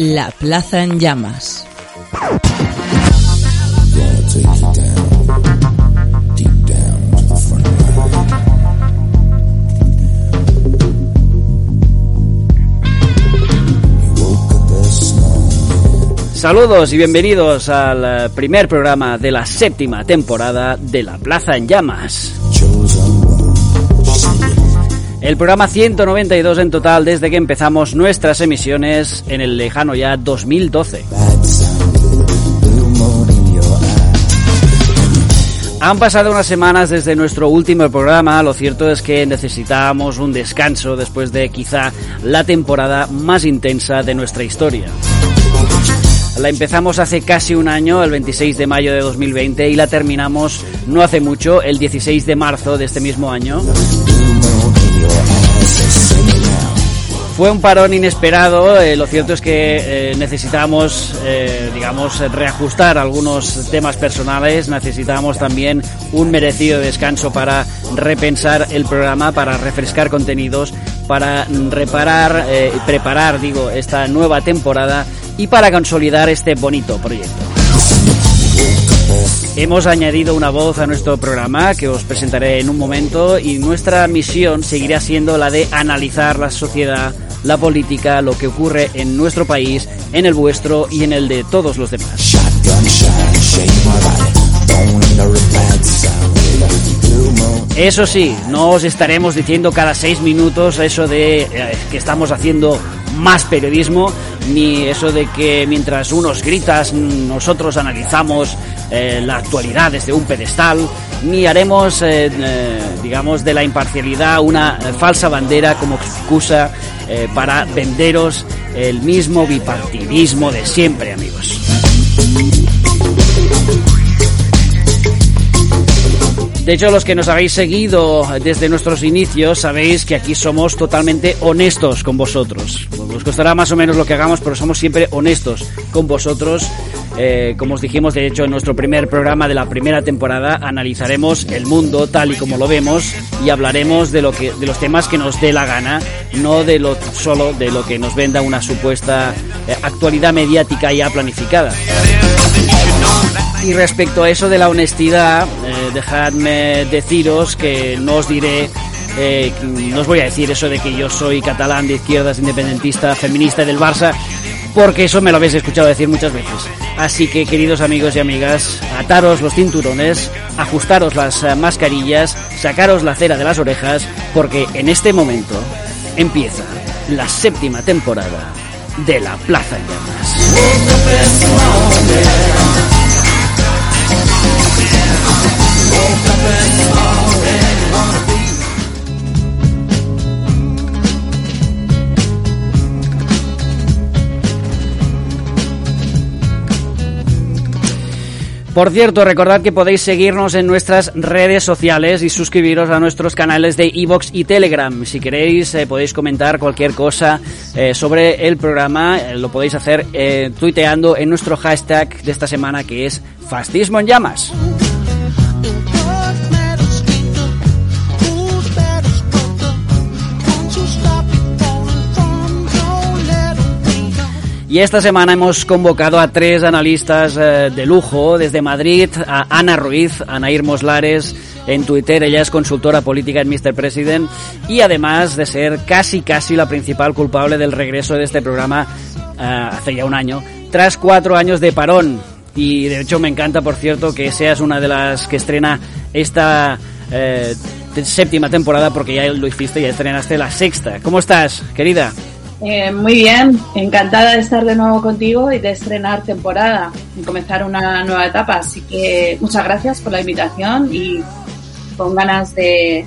La Plaza en Llamas. Saludos y bienvenidos al eh, primer programa de la séptima temporada de La Plaza en Llamas. El programa 192 en total desde que empezamos nuestras emisiones en el lejano ya 2012. Han pasado unas semanas desde nuestro último programa, lo cierto es que necesitábamos un descanso después de quizá la temporada más intensa de nuestra historia. La empezamos hace casi un año, el 26 de mayo de 2020, y la terminamos no hace mucho, el 16 de marzo de este mismo año. Fue un parón inesperado, eh, lo cierto es que eh, necesitamos, eh, digamos, reajustar algunos temas personales, necesitamos también un merecido descanso para repensar el programa, para refrescar contenidos, para reparar preparar, digo, esta nueva temporada y para consolidar este bonito proyecto. Hemos añadido una voz a nuestro programa que os presentaré en un momento y nuestra misión seguirá siendo la de analizar la sociedad, la política, lo que ocurre en nuestro país, en el vuestro y en el de todos los demás. Eso sí, no os estaremos diciendo cada seis minutos eso de eh, que estamos haciendo más periodismo, ni eso de que mientras unos gritas nosotros analizamos eh, la actualidad desde un pedestal, ni haremos, eh, digamos, de la imparcialidad una falsa bandera como excusa para venderos el mismo bipartidismo de siempre, amigos. De hecho, los que nos habéis seguido desde nuestros inicios sabéis que aquí somos totalmente honestos con vosotros. Os costará más o menos lo que hagamos, pero somos siempre honestos con vosotros. Eh, como os dijimos, de hecho, en nuestro primer programa de la primera temporada analizaremos el mundo tal y como lo vemos y hablaremos de lo que, de los temas que nos dé la gana, no de lo solo de lo que nos venda una supuesta eh, actualidad mediática ya planificada. Y respecto a eso de la honestidad, eh, dejadme deciros que no os diré, eh, no os voy a decir eso de que yo soy catalán de izquierdas, independentista, feminista del Barça, porque eso me lo habéis escuchado decir muchas veces. Así que, queridos amigos y amigas, ataros los cinturones, ajustaros las eh, mascarillas, sacaros la cera de las orejas, porque en este momento empieza la séptima temporada de La Plaza en Llamas. Por cierto, recordad que podéis seguirnos en nuestras redes sociales y suscribiros a nuestros canales de iVoox y Telegram. Si queréis, eh, podéis comentar cualquier cosa eh, sobre el programa. Eh, lo podéis hacer tuiteando en nuestro hashtag de esta semana que es Fascismo en Llamas. Y esta semana hemos convocado a tres analistas eh, de lujo desde Madrid, a Ana Ruiz, a Nair Moslares, en Twitter ella es consultora política en Mr. President y además de ser casi casi la principal culpable del regreso de este programa eh, hace ya un año, tras cuatro años de parón. Y de hecho me encanta, por cierto, que seas una de las que estrena esta eh, séptima temporada porque ya lo hiciste, ya estrenaste la sexta. ¿Cómo estás, querida? Eh, muy bien, encantada de estar de nuevo contigo y de estrenar temporada y comenzar una nueva etapa. Así que muchas gracias por la invitación y con ganas de,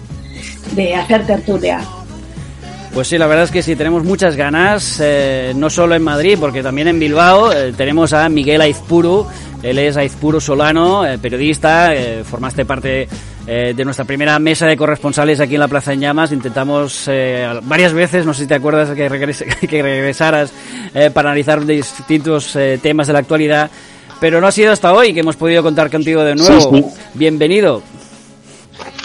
de hacer tertulia. Pues sí, la verdad es que sí, tenemos muchas ganas, eh, no solo en Madrid, porque también en Bilbao eh, tenemos a Miguel Aizpuru, él es Aizpuru Solano, periodista, formaste parte de nuestra primera mesa de corresponsales aquí en la Plaza en Llamas, intentamos varias veces, no sé si te acuerdas que, que regresaras para analizar distintos temas de la actualidad, pero no ha sido hasta hoy que hemos podido contar contigo de nuevo. Bienvenido.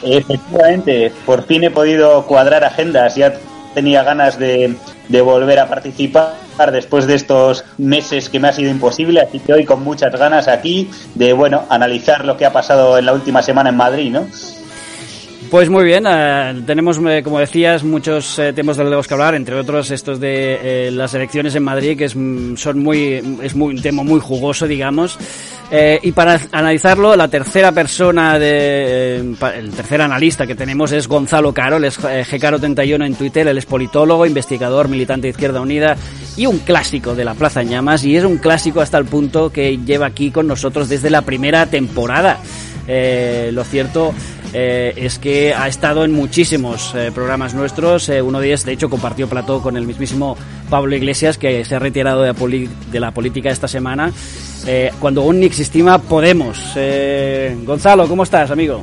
Efectivamente, por fin he podido cuadrar agendas, ya tenía ganas de, de volver a participar después de estos meses que me ha sido imposible, así que hoy con muchas ganas aquí de, bueno, analizar lo que ha pasado en la última semana en Madrid, ¿no? Pues muy bien, eh, tenemos, eh, como decías, muchos eh, temas de los que hablar, entre otros estos de las elecciones en Madrid, que es, mm, son muy, es muy, un tema muy jugoso, digamos. y para analizarlo, la tercera persona, de, el tercer analista que tenemos es Gonzalo Caro, él es GCaro31 en Twitter, él es politólogo, investigador, militante de Izquierda Unida y un clásico de la Plaza Llamas, y es un clásico hasta el punto que lleva aquí con nosotros desde la primera temporada. lo cierto eh, es que ha estado en muchísimos eh, programas nuestros. Eh, uno de ellos, de hecho, compartió plató con el mismísimo Pablo Iglesias, que se ha retirado de, la política esta semana, cuando aún ni existía Podemos. Gonzalo, ¿cómo estás, amigo?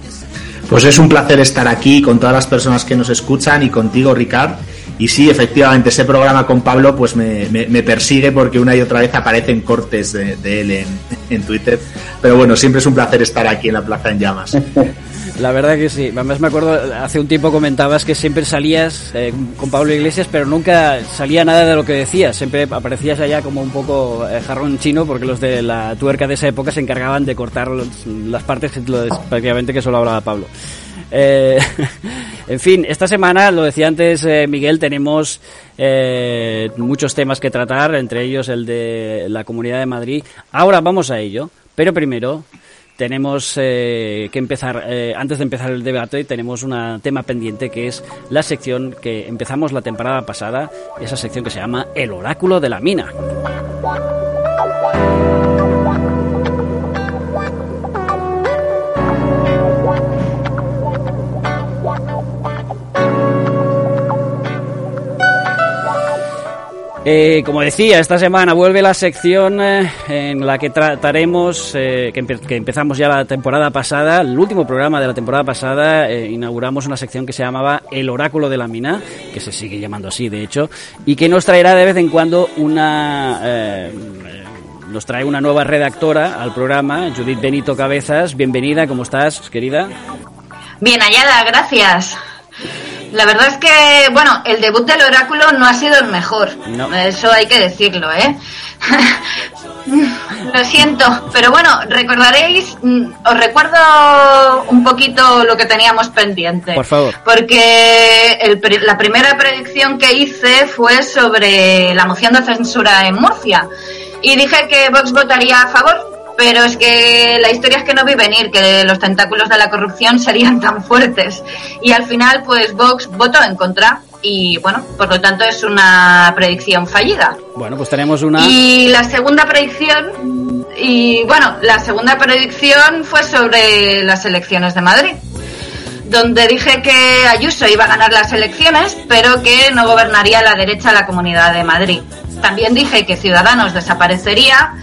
Pues es un placer estar aquí con todas las personas que nos escuchan y contigo, Ricard. Y sí, efectivamente, ese programa con Pablo pues me, persigue porque una y otra vez aparecen cortes de, él en, en, Twitter. Pero bueno, siempre es un placer estar aquí en la Plaza en Llamas. La verdad que sí. Además me acuerdo, hace un tiempo comentabas que siempre salías eh, con Pablo Iglesias, pero nunca salía nada de lo que decías. Siempre aparecías allá como un poco eh, jarrón chino, porque los de la tuerca de esa época se encargaban de cortar las partes que, prácticamente que solo hablaba Pablo. Eh, en fin, esta semana, lo decía antes Miguel, tenemos muchos temas que tratar, entre ellos el de la Comunidad de Madrid. Ahora vamos a ello, pero primero tenemos eh, que empezar, eh, antes de empezar el debate, tenemos un tema pendiente que es la sección que empezamos la temporada pasada, esa sección que se llama El Oráculo de la Mina. Eh, como decía, esta semana vuelve la sección eh, en la que trataremos, eh, que, empezamos ya la temporada pasada, el último programa de la temporada pasada, inauguramos una sección que se llamaba El Oráculo de la Mina, que se sigue llamando así, de hecho, y que nos traerá de vez en cuando una... nos trae una nueva redactora al programa, Judith Benito Cabezas. Bienvenida, ¿cómo estás, querida? Bien hallada, gracias. La verdad es que, bueno, el debut del oráculo no ha sido el mejor. Eso hay que decirlo, ¿eh? lo siento, pero bueno, recordaréis, mm, os recuerdo un poquito lo que teníamos pendiente. Por favor. Porque la primera predicción que hice fue sobre la moción de censura en Murcia. Y dije que Vox votaría a favor pero es que la historia es que no vi venir que los tentáculos de la corrupción serían tan fuertes. Y al final, pues Vox votó en contra. Y bueno, por lo tanto es una predicción fallida. Bueno, pues tenemos una. Y la segunda predicción. Y bueno, la segunda predicción fue sobre las elecciones de Madrid. Donde dije que Ayuso iba a ganar las elecciones, pero que no gobernaría la derecha la comunidad de Madrid. También dije que Ciudadanos desaparecería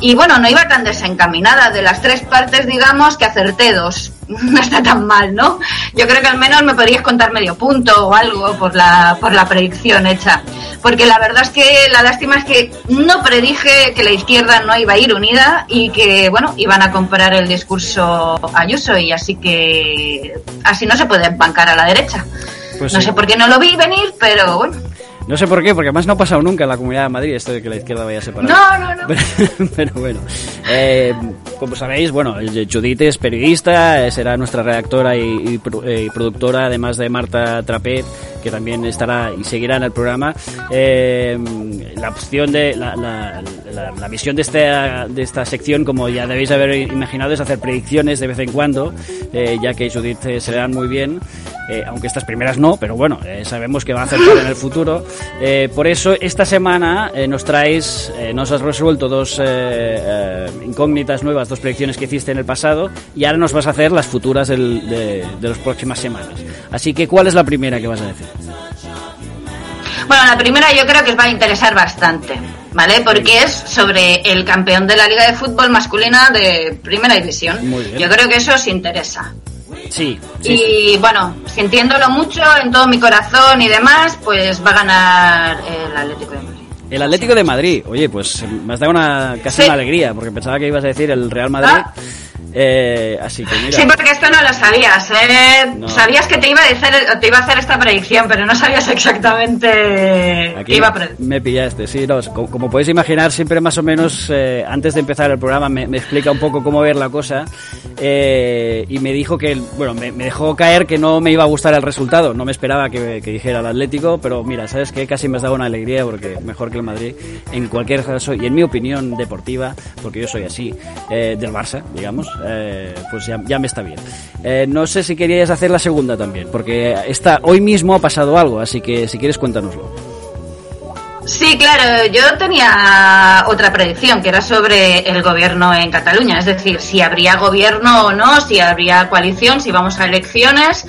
y bueno, no iba tan desencaminada. De las tres partes, digamos, que acerté dos. No está tan mal, ¿no? Yo creo que al menos me podrías contar medio punto o algo por la, por la predicción hecha. Porque la verdad es que la lástima es que no predije que la izquierda no iba a ir unida y que, bueno, iban a comprar el discurso Ayuso y así que así no se puede bancar a la derecha. Pues no sé por qué no lo vi venir, pero bueno. No sé por qué, porque además no ha pasado nunca en la Comunidad de Madrid esto de que la izquierda vaya a separar. No, no, no. Pero, bueno, eh, como sabéis, bueno, Judith es periodista, será nuestra redactora y, eh, productora, además de Marta Trapet, que también estará y seguirá en el programa. Eh, la opción de la, la, visión de esta, de esta sección, como ya debéis haber imaginado, es hacer predicciones de vez en cuando, ya que Judith se le dan muy bien. eh, aunque estas primeras no, pero bueno, eh, sabemos que va a acertar en el futuro. Eh, por eso esta semana eh, nos eh, nos has resuelto dos eh, eh, incógnitas nuevas, dos predicciones que hiciste en el pasado y ahora nos vas a hacer las futuras de, de las próximas semanas. Así que, ¿cuál es la primera que vas a decir? Bueno, la primera yo creo que os va a interesar bastante, ¿vale? Porque es sobre el campeón de la Liga de Fútbol masculina de Primera División. Yo creo que eso os interesa. Sí, sí, sí. Y bueno, sintiéndolo mucho en todo mi corazón y demás, pues va a ganar el Atlético de Madrid. El Atlético de Madrid. Oye, pues me has dado una, casi Sí. una alegría, porque pensaba que ibas a decir el Real Madrid. Ah. Eh, así que mira. Sí, porque esto no lo sabías, ¿eh? No. Sabías que te iba, a hacer, te iba a hacer esta predicción, pero no sabías exactamente Aquí qué iba a me pillaste, sí, no, como, como podéis imaginar, siempre más o menos eh, antes de empezar el programa me, me explica un poco cómo ver la cosa eh, y me dijo que, bueno, me, me dejó caer que no me iba a gustar el resultado, no me esperaba que, que dijera el Atlético, pero mira, ¿sabes qué? Casi me has dado una alegría porque mejor que el Madrid, en cualquier caso, y en mi opinión deportiva, porque yo soy así, eh, del Barça, digamos, eh, pues ya, me está bien. Eh, no sé si querías hacer la segunda también, porque esta, hoy mismo ha pasado algo, así que si quieres cuéntanoslo. Sí, claro, yo tenía otra predicción que era sobre el gobierno en Cataluña, es decir, si habría gobierno o no, si habría coalición, si vamos a elecciones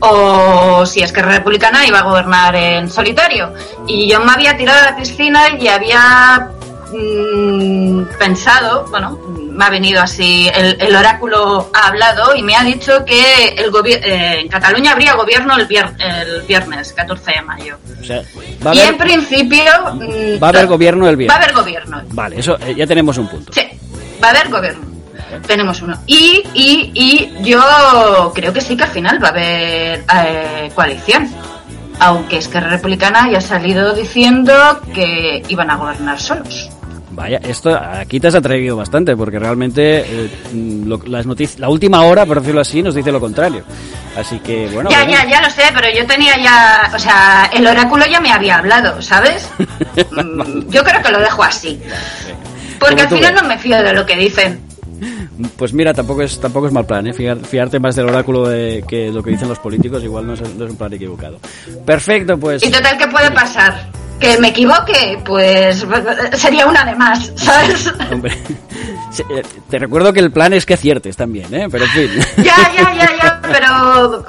o si es que Republicana iba a gobernar en solitario. Y yo me había tirado a la piscina y había mm, pensado, bueno, me ha venido así, el, el oráculo ha hablado y me ha dicho que el eh, en Cataluña habría gobierno el, vier- el viernes 14 de mayo. O sea, va a y haber, en principio... mm, va a haber gobierno el Va a viernes. haber gobierno. Vale, eso eh, ya tenemos un punto. Sí, va a haber gobierno. Tenemos uno. Y, y, y yo creo que sí que al final va a haber eh, coalición. Aunque es que Republicana ya ha salido diciendo que iban a gobernar solos. Vaya, esto aquí te has atrevido bastante porque realmente eh, lo- las noticias, la última hora, por decirlo así, nos dice lo contrario. Así que bueno. ya, bueno. ya, ya lo sé, pero yo tenía ya, o sea, el oráculo ya me había hablado, ¿sabes? Mm, yo creo que lo dejo así. Porque al final no me fío de lo que dicen. Pues mira, tampoco es tampoco es mal plan, ¿eh? Fiar- fiarte más del oráculo de, que lo que dicen los políticos, igual no es, no es un plan equivocado. Perfecto, pues. Y total, ¿qué puede pasar? Que me equivoque, pues sería una de más, ¿sabes? Hombre, eh, te recuerdo que el plan es que aciertes también, ¿eh? Pero en fin. Ya, ya, ya, ya, pero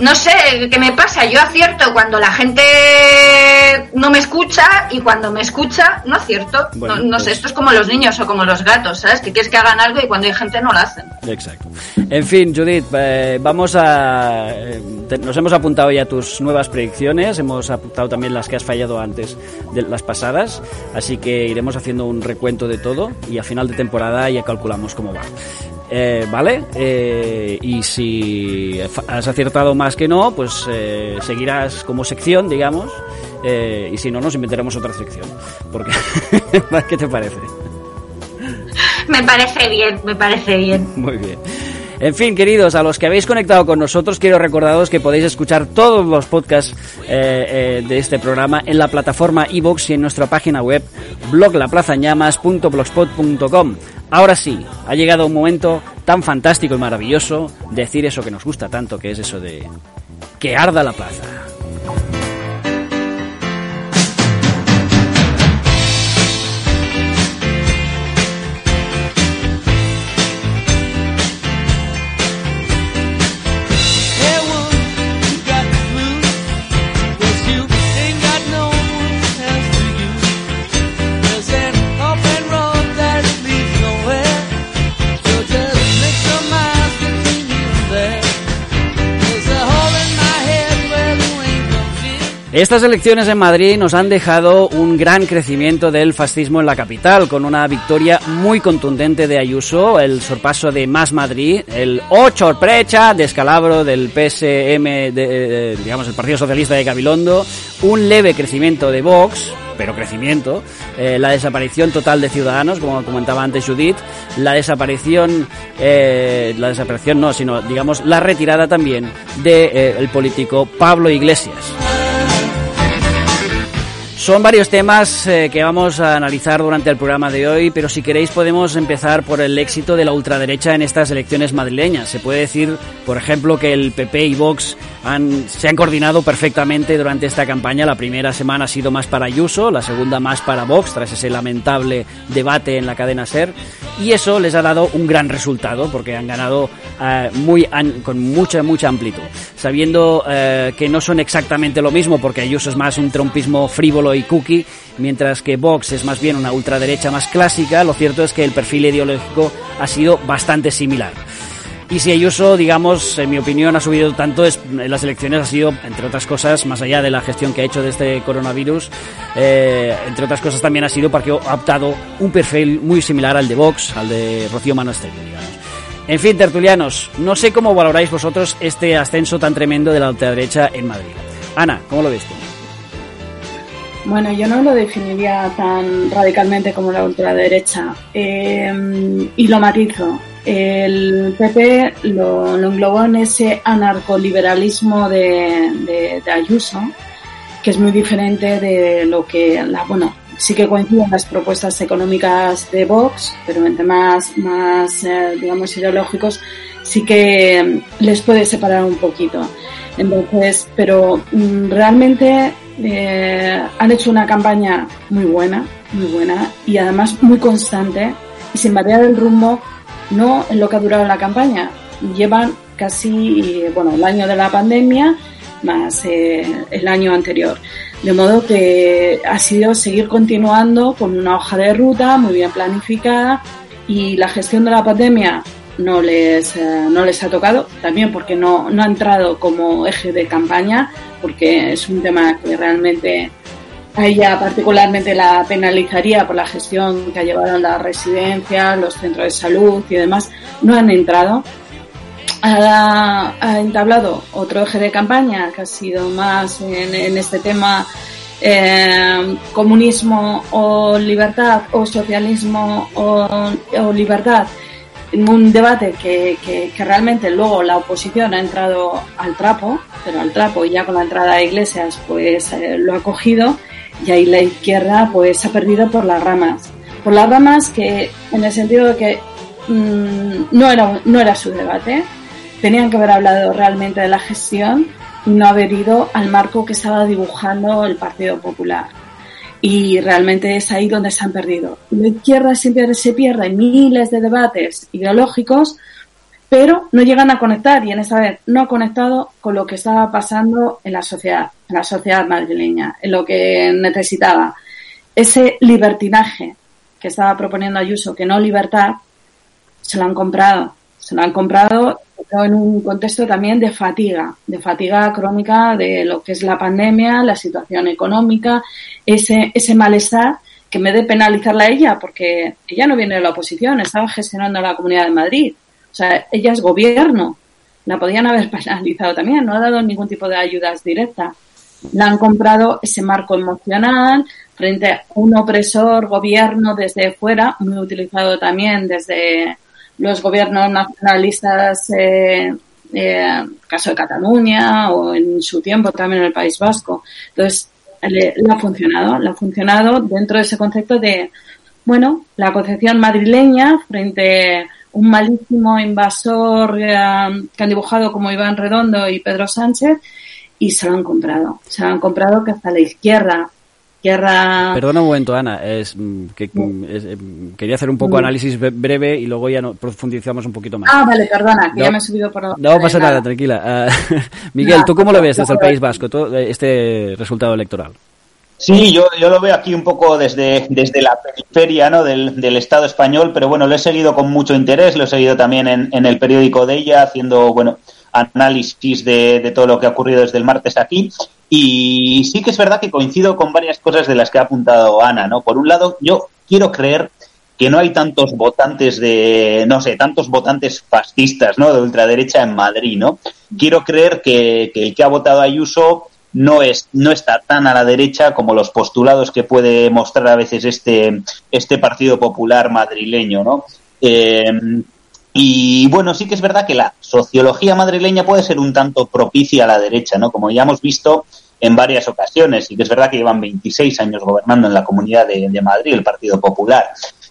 no sé, ¿qué me pasa? Yo acierto cuando la gente no me escucha y cuando me escucha no acierto. Bueno, no, no sé, pues- esto es como los niños o como los gatos, ¿sabes? Que quieres que hagan algo y cuando hay gente no lo hacen. Exacto. En fin, Judith, eh, vamos a. eh, te- nos hemos apuntado ya tus nuevas predicciones, hemos apuntado también las que has fallado antes de las pasadas, así que iremos haciendo un recuento de todo y a final de temporada ya calculamos cómo va. Eh, ¿Vale? Eh, y si has acertado más que no, pues eh, seguirás como sección, digamos, y si no, nos inventaremos otra sección. Porque, ¿Qué te parece? Me parece bien, me parece bien. Muy bien. En fin, queridos, a los que habéis conectado con nosotros, quiero recordaros que podéis escuchar todos los podcasts eh, eh, de este programa en la plataforma iVoox y en nuestra página web bloglaplazañamas.blogspot.com. Ahora sí, ha llegado un momento tan fantástico y maravilloso de decir eso que nos gusta tanto, que es eso de que arda la plaza. Estas elecciones en Madrid nos han dejado un gran crecimiento del fascismo en la capital, con una victoria muy contundente de Ayuso, el sorpaso de Más Madrid, el 8 precha descalabro del PSM, de- digamos, el Partido Socialista de Gabilondo, un leve crecimiento de Vox, pero crecimiento, eh, la desaparición total de Ciudadanos, como comentaba antes Judith, la desaparición, eh, la desaparición no, sino, digamos, la retirada también del de, eh, político Pablo Iglesias. Son varios temas eh, que vamos a analizar durante el programa de hoy, pero si queréis podemos empezar por el éxito de la ultraderecha en estas elecciones madrileñas. Se puede decir, por ejemplo, que el PP y Vox han, se han coordinado perfectamente durante esta campaña. La primera semana ha sido más para Ayuso, la segunda más para Vox, tras ese lamentable debate en la cadena SER, y eso les ha dado un gran resultado, porque han ganado eh, muy, con mucha, mucha amplitud, sabiendo eh, que no son exactamente lo mismo, porque Ayuso es más un trompismo frívolo y cookie, mientras que Vox es más bien una ultraderecha más clásica, lo cierto es que el perfil ideológico ha sido bastante similar. Y si Ayuso, digamos, en mi opinión, ha subido tanto en las elecciones, ha sido, entre otras cosas, más allá de la gestión que ha hecho de este coronavirus, eh, entre otras cosas también ha sido porque ha optado un perfil muy similar al de Vox, al de Rocío Manastegui, digamos. En fin, tertulianos, no sé cómo valoráis vosotros este ascenso tan tremendo de la ultraderecha en Madrid. Ana, ¿cómo lo ves tú? Bueno, yo no lo definiría tan radicalmente como la ultraderecha. Eh, y lo matizo. El PP lo, englobó en ese anarcoliberalismo de, de, Ayuso, que es muy diferente de lo que, la, bueno, sí que coinciden las propuestas económicas de Vox, pero en temas más, eh, digamos, ideológicos, sí que les puede separar un poquito. Entonces, pero mm, realmente eh, han hecho una campaña muy buena, muy buena y además muy constante y sin variar el rumbo, no en lo que ha durado la campaña. Llevan casi, bueno, el año de la pandemia más eh, el año anterior. De modo que ha sido seguir continuando con una hoja de ruta muy bien planificada y la gestión de la pandemia no les, eh, no les ha tocado, también porque no, no ha entrado como eje de campaña, porque es un tema que realmente a ella particularmente la penalizaría por la gestión que ha llevado las residencias, los centros de salud y demás, no han entrado. Ha, entablado otro eje de campaña que ha sido más en, este tema eh, comunismo o libertad o socialismo o libertad un debate que, que, realmente luego la oposición ha entrado al trapo, pero al trapo y ya con la entrada de Iglesias pues eh, lo ha cogido y ahí la izquierda pues ha perdido por las ramas. Por las ramas que en el sentido de que mm, no, era, no era su debate, tenían que haber hablado realmente de la gestión y no haber ido al marco que estaba dibujando el Partido Popular y realmente es ahí donde se han perdido. La izquierda siempre se pierde en miles de debates ideológicos, pero no llegan a conectar y en esta vez no ha conectado con lo que estaba pasando en la sociedad, en la sociedad madrileña, en lo que necesitaba. Ese libertinaje que estaba proponiendo Ayuso, que no libertad, se lo han comprado. Se lo han comprado en un contexto también de fatiga, de fatiga crónica de lo que es la pandemia, la situación económica, ese, ese malestar que me de penalizarla a ella, porque ella no viene de la oposición, estaba gestionando la Comunidad de Madrid. O sea, ella es gobierno. La podían haber penalizado también, no ha dado ningún tipo de ayudas directas. La han comprado ese marco emocional frente a un opresor gobierno desde fuera, muy utilizado también desde los gobiernos nacionalistas, eh, eh, caso de Cataluña o en su tiempo también en el País Vasco. Entonces, le, ha funcionado, le ha funcionado dentro de ese concepto de, bueno, la concepción madrileña frente a un malísimo invasor eh, que han dibujado como Iván Redondo y Pedro Sánchez y se lo han comprado. Se lo han comprado que hasta la izquierda Perdona un momento, Ana. Es, mm, que, mm, eh, quería hacer un poco análisis breve y luego ya no, profundizamos un poquito más. Ah, vale, perdona, que ya me he subido por... No pasa nada, tranquila. Ah, Miguel, ¿tú cómo lo ves desde el País Vasco, eh, este resultado electoral? Sí, yo, yo lo veo aquí un poco desde, desde la periferia ¿no? del, del Estado español, pero bueno, lo he seguido con mucho interés, lo he seguido también en, en el periódico de ella, haciendo, bueno, análisis de, de, todo lo que ha ocurrido desde el martes aquí. Y sí que es verdad que coincido con varias cosas de las que ha apuntado Ana, ¿no? Por un lado, yo quiero creer que no hay tantos votantes de, no sé, tantos votantes fascistas, ¿no? De ultraderecha en Madrid, ¿no? Quiero creer que, el que ha votado a Ayuso no es no está tan a la derecha como los postulados que puede mostrar a veces este este Partido Popular madrileño, ¿no? Eh, y bueno, sí que es verdad que la sociología madrileña puede ser un tanto propicia a la derecha, ¿no? Como ya hemos visto, en varias ocasiones y que es verdad que llevan 26 años gobernando en la Comunidad de, de Madrid el Partido Popular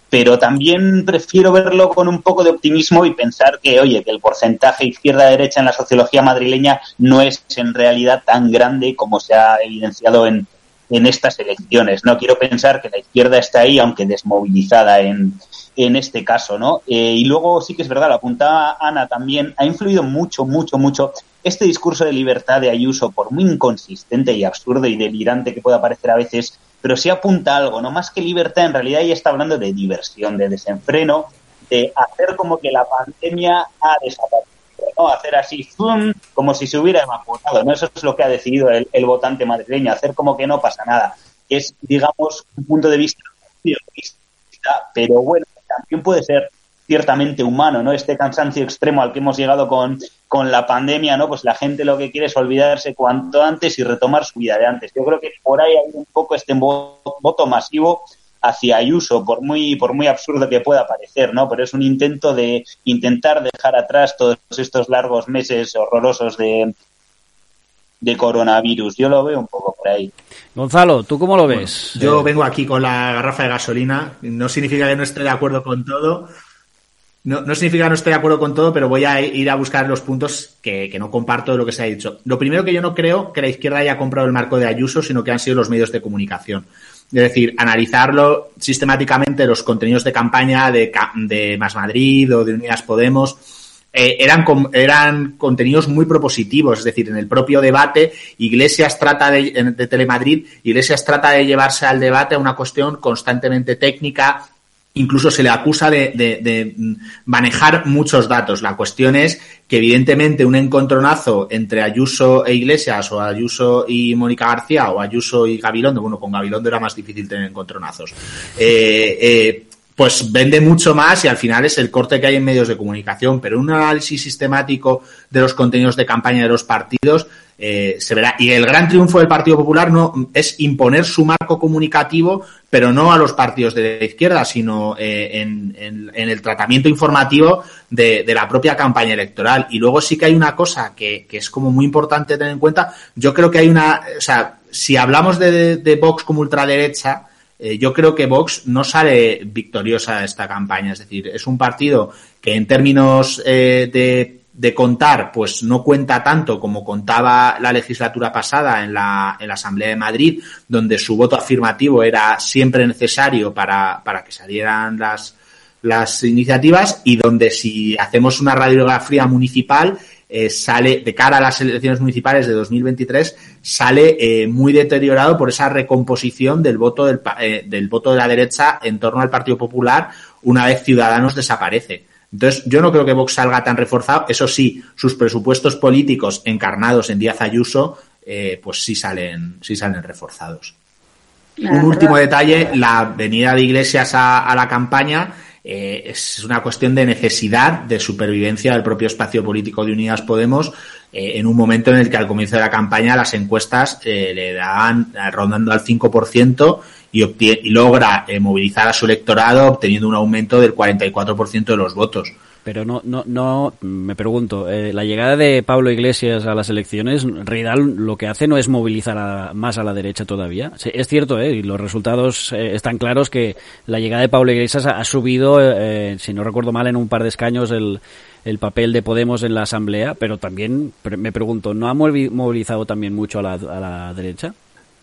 pero también prefiero verlo con un poco de optimismo y pensar que, oye, que el porcentaje izquierda-derecha en la sociología madrileña no es en realidad tan grande como se ha evidenciado en, en estas elecciones. No quiero pensar que la izquierda está ahí, aunque desmovilizada en, en este caso, ¿no? Eh, y luego sí que es verdad, lo apuntaba Ana también, ha influido mucho, mucho, mucho este discurso de libertad de Ayuso, por muy inconsistente y absurdo y delirante que pueda parecer a veces, pero sí apunta algo, no más que libertad, en realidad ella está hablando de diversión, de desenfreno, de hacer como que la pandemia ha desaparecido, ¿no? Hacer así, como si se hubiera evaporado, ¿no? Eso es lo que ha decidido el, el votante madrileño, hacer como que no pasa nada. Es, digamos, un punto de vista pero bueno, también puede ser ciertamente humano, ¿no? Este cansancio extremo al que hemos llegado con, con la pandemia, ¿no? Pues la gente lo que quiere es olvidarse cuanto antes y retomar su vida de antes. Yo creo que por ahí hay un poco este voto masivo hacia Ayuso, por muy, por muy absurdo que pueda parecer, ¿no? Pero es un intento de intentar dejar atrás todos estos largos meses horrorosos de, de coronavirus. Yo lo veo un poco por ahí. Gonzalo, ¿tú cómo lo ves? yo vengo aquí con la garrafa de gasolina. No significa que no esté de acuerdo con todo. No, no, significa que no esté de acuerdo con todo, pero voy a ir a buscar los puntos que, que, no comparto de lo que se ha dicho. Lo primero que yo no creo que la izquierda haya comprado el marco de Ayuso, sino que han sido los medios de comunicación. Es decir, analizarlo sistemáticamente los contenidos de campaña de, de Más Madrid o de Unidas Podemos eh, eran, eran contenidos muy propositivos, es decir, en el propio debate, Iglesias trata de, de Telemadrid, Iglesias trata de llevarse al debate a una cuestión constantemente técnica, incluso se le acusa de, manejar muchos datos. La cuestión es que evidentemente un encontronazo entre Ayuso e Iglesias o Ayuso y Mónica García o Ayuso y Gabilondo, bueno, con Gabilondo era más difícil tener encontronazos. Eh, eh, pues vende mucho más y al final es el corte que hay en medios de comunicación. Pero un análisis sistemático de los contenidos de campaña de los partidos eh, se verá. Y el gran triunfo del Partido Popular no es imponer su marco comunicativo, pero no a los partidos de la izquierda, sino eh, en, en, en, el tratamiento informativo de, de, la propia campaña electoral. Y luego sí que hay una cosa que, que, es como muy importante tener en cuenta. Yo creo que hay una, o sea, si hablamos de, de Vox como ultraderecha, eh, yo creo que Vox no sale victoriosa de esta campaña. Es decir, es un partido que en términos eh, de, contar, pues no cuenta tanto como contaba la legislatura pasada en la, en la Asamblea de Madrid, donde su voto afirmativo era siempre necesario para, para que salieran las, las iniciativas y donde si hacemos una radiografía municipal eh, sale, de cara a las elecciones municipales de 2023, sale eh, muy deteriorado por esa recomposición del voto del, eh, del voto de la derecha en torno al Partido Popular una vez Ciudadanos desaparece. Entonces, yo no creo que Vox salga tan reforzado. Eso sí, sus presupuestos políticos encarnados en Díaz Ayuso, eh, pues sí salen, sí salen reforzados. Un último detalle, la venida de Iglesias a, a la campaña eh, es una cuestión de necesidad de supervivencia del propio espacio político de Unidas Podemos eh, en un momento en el que al comienzo de la campaña las encuestas eh, le daban eh, rondando al 5% y, y logra eh, movilizar a su electorado obteniendo un aumento del 44% de los votos. Pero no, no, no, me pregunto, eh, la llegada de Pablo Iglesias a las elecciones, Ridal lo que hace no es movilizar a, más a la derecha todavía. Sí, es cierto, eh, y los resultados eh, están claros que la llegada de Pablo Iglesias ha, ha subido, eh, si no recuerdo mal, en un par de escaños el, el papel de Podemos en la Asamblea, pero también me pregunto, ¿no ha movilizado también mucho a la, a la derecha?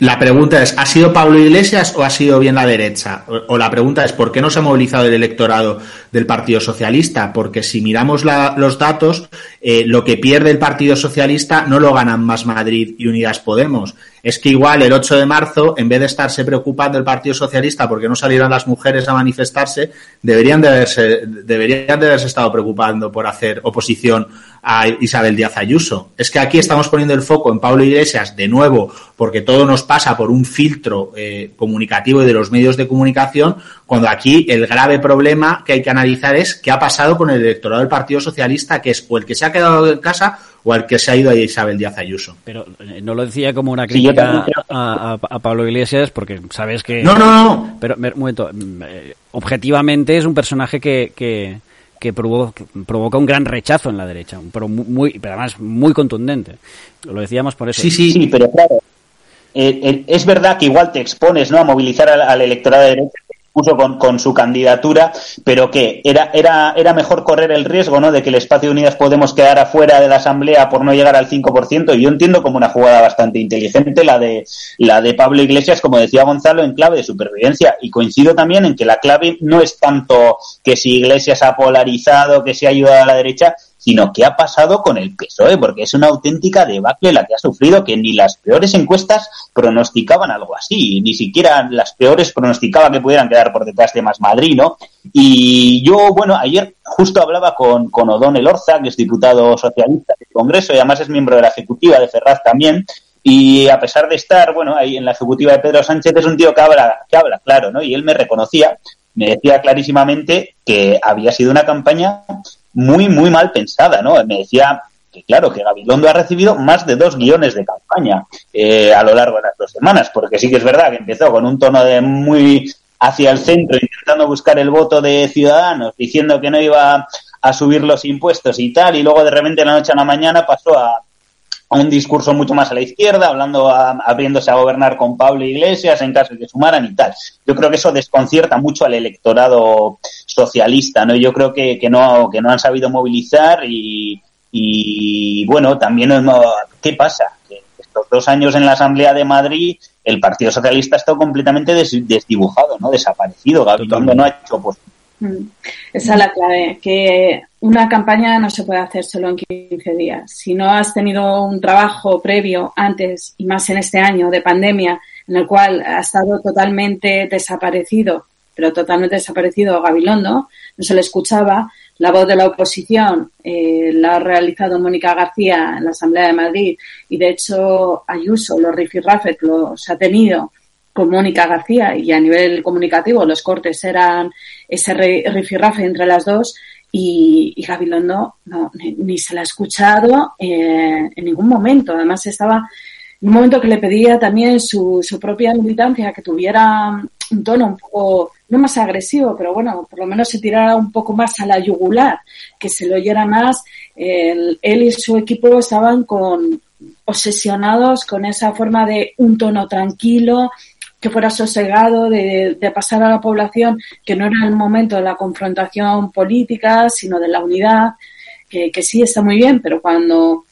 La pregunta es, ¿ha sido Pablo Iglesias o ha sido bien la derecha? O, la pregunta es, ¿por qué no se ha movilizado el electorado del Partido Socialista? Porque si miramos la, los datos, eh, lo que pierde el Partido Socialista no lo ganan más Madrid y Unidas Podemos. Es que igual el 8 de marzo, en vez de estarse preocupando el Partido Socialista porque no salieron las mujeres a manifestarse, deberían de haberse, deberían de haberse estado preocupando por hacer oposición a Isabel Díaz Ayuso. Es que aquí estamos poniendo el foco en Pablo Iglesias de nuevo porque todo nos pasa por un filtro eh, comunicativo y de los medios de comunicación, cuando aquí el grave problema que hay que analizar es qué ha pasado con el electorado del Partido Socialista, que es o el que se ha quedado en casa o el que se ha ido a Isabel Díaz Ayuso. Pero eh, no lo decía como una crítica sí, a, a, a, Pablo Iglesias, porque sabes que... No, no, no. Pero, un momento, eh, objetivamente es un personaje que... que que provoca, provoca, un gran rechazo en la derecha, pero muy, pero además muy contundente. Lo decíamos por eso. Sí, sí, sí, pero claro, es verdad que igual te expones ¿no? a movilizar al, electorado de derecha puso con, con, su candidatura, pero que era, era, era mejor correr el riesgo ¿no? de que el espacio de Unidas Podemos quedar afuera de la Asamblea por no llegar al 5%. Y yo entiendo como una jugada bastante inteligente la de, la de Pablo Iglesias, como decía Gonzalo, en clave de supervivencia. Y coincido también en que la clave no es tanto que si Iglesias ha polarizado, que se ha ayudado a la derecha, sino qué ha pasado con el PSOE, porque es una auténtica debacle la que ha sufrido, que ni las peores encuestas pronosticaban algo así, ni siquiera las peores pronosticaban que pudieran quedar por detrás de Más Madrid, ¿no? Y yo, bueno, ayer justo hablaba con, con O'Donnell Orza, que es diputado socialista del Congreso y además es miembro de la Ejecutiva de Ferraz también, y a pesar de estar, bueno, ahí en la ejecutiva de Pedro Sánchez, es un tío que habla, que habla claro, ¿no? Y él me reconocía, me decía clarísimamente que había sido una campaña muy, muy mal pensada, ¿no? Me decía que claro, que Gabilondo ha recibido más de dos guiones de campaña eh, a lo largo de las dos semanas, porque sí que es verdad que empezó con un tono de muy hacia el centro, intentando buscar el voto de ciudadanos, diciendo que no iba a subir los impuestos y tal, y luego de repente de la noche a la mañana pasó a, a un discurso mucho más a la izquierda, hablando, abriéndose a gobernar con Pablo Iglesias en caso de que sumaran y tal. Yo creo que eso desconcierta mucho al electorado socialista, ¿no? Yo creo que, que no, que no han sabido movilizar y, y bueno, también, ¿qué pasa? Que estos dos años en la Asamblea de Madrid, el Partido Socialista ha estado completamente desdibujado, ¿no? Desaparecido. Gabilondo no ha hecho pues. Esa es la clave, que una campaña no se puede hacer solo en 15 días. Si no has tenido un trabajo previo antes y más en este año de pandemia, en el cual ha estado totalmente desaparecido, pero totalmente desaparecido Gabilondo, no se le escuchaba, la voz de la oposición eh, la ha realizado Mónica García en la Asamblea de Madrid y de hecho Ayuso, los rifirrafes los ha tenido con Mónica García y a nivel comunicativo los cortes eran ese rifirrafe entre las dos y, y Gabilondo no, ni, se la ha escuchado eh, en ningún momento. Además estaba en un momento que le pedía también su, su propia militancia que tuviera un tono un poco, no más agresivo, pero bueno, por lo menos se tirara un poco más a la yugular, que se lo oyera más. él y su equipo estaban con obsesionados con esa forma de un tono tranquilo, que fuera sosegado, de, pasar a la población que no era el momento de la confrontación política, sino de la unidad, que, sí está muy bien, pero cuando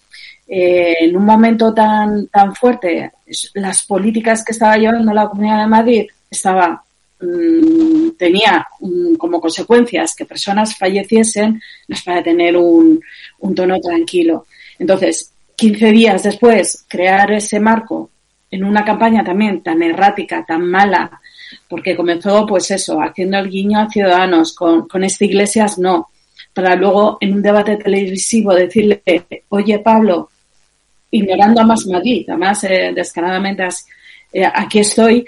eh, en un momento tan, tan fuerte las políticas que estaba llevando la Comunidad de Madrid estaba mm, tenía mm, como consecuencias que personas falleciesen, no es para tener un, un tono tranquilo. Entonces, 15 días después, crear ese marco en una campaña también tan errática, tan mala, porque comenzó, pues eso, haciendo el guiño a ciudadanos, con, con este Iglesias no, para luego en un debate televisivo decirle, oye Pablo, ignorando a más Madrid, además eh, descaradamente eh, aquí estoy,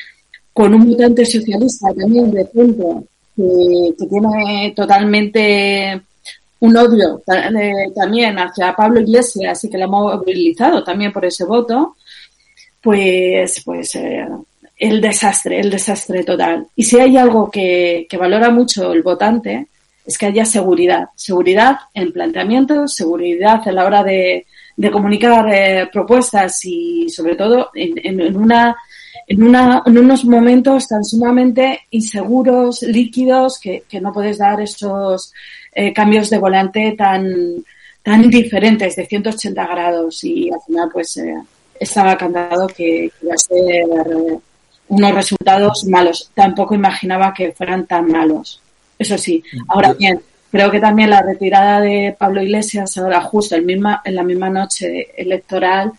con un mutante socialista también de punto, que, tiene totalmente un odio eh, también hacia Pablo Iglesias y que lo ha movilizado también por ese voto, pues, pues eh, el desastre, el desastre total. Y si hay algo que, que valora mucho el votante, es que haya seguridad. Seguridad en planteamientos, seguridad a la hora de, comunicar eh, propuestas y sobre todo en, una en, una, en unos momentos tan sumamente inseguros, líquidos, que, que no puedes dar esos eh, cambios de volante tan, tan diferentes de 180 grados y al final pues eh, estaba cantado que, iba a ser unos resultados malos. Tampoco imaginaba que fueran tan malos. Eso sí, ahora bien, creo que también la retirada de Pablo Iglesias ahora justo el misma, en la misma noche electoral,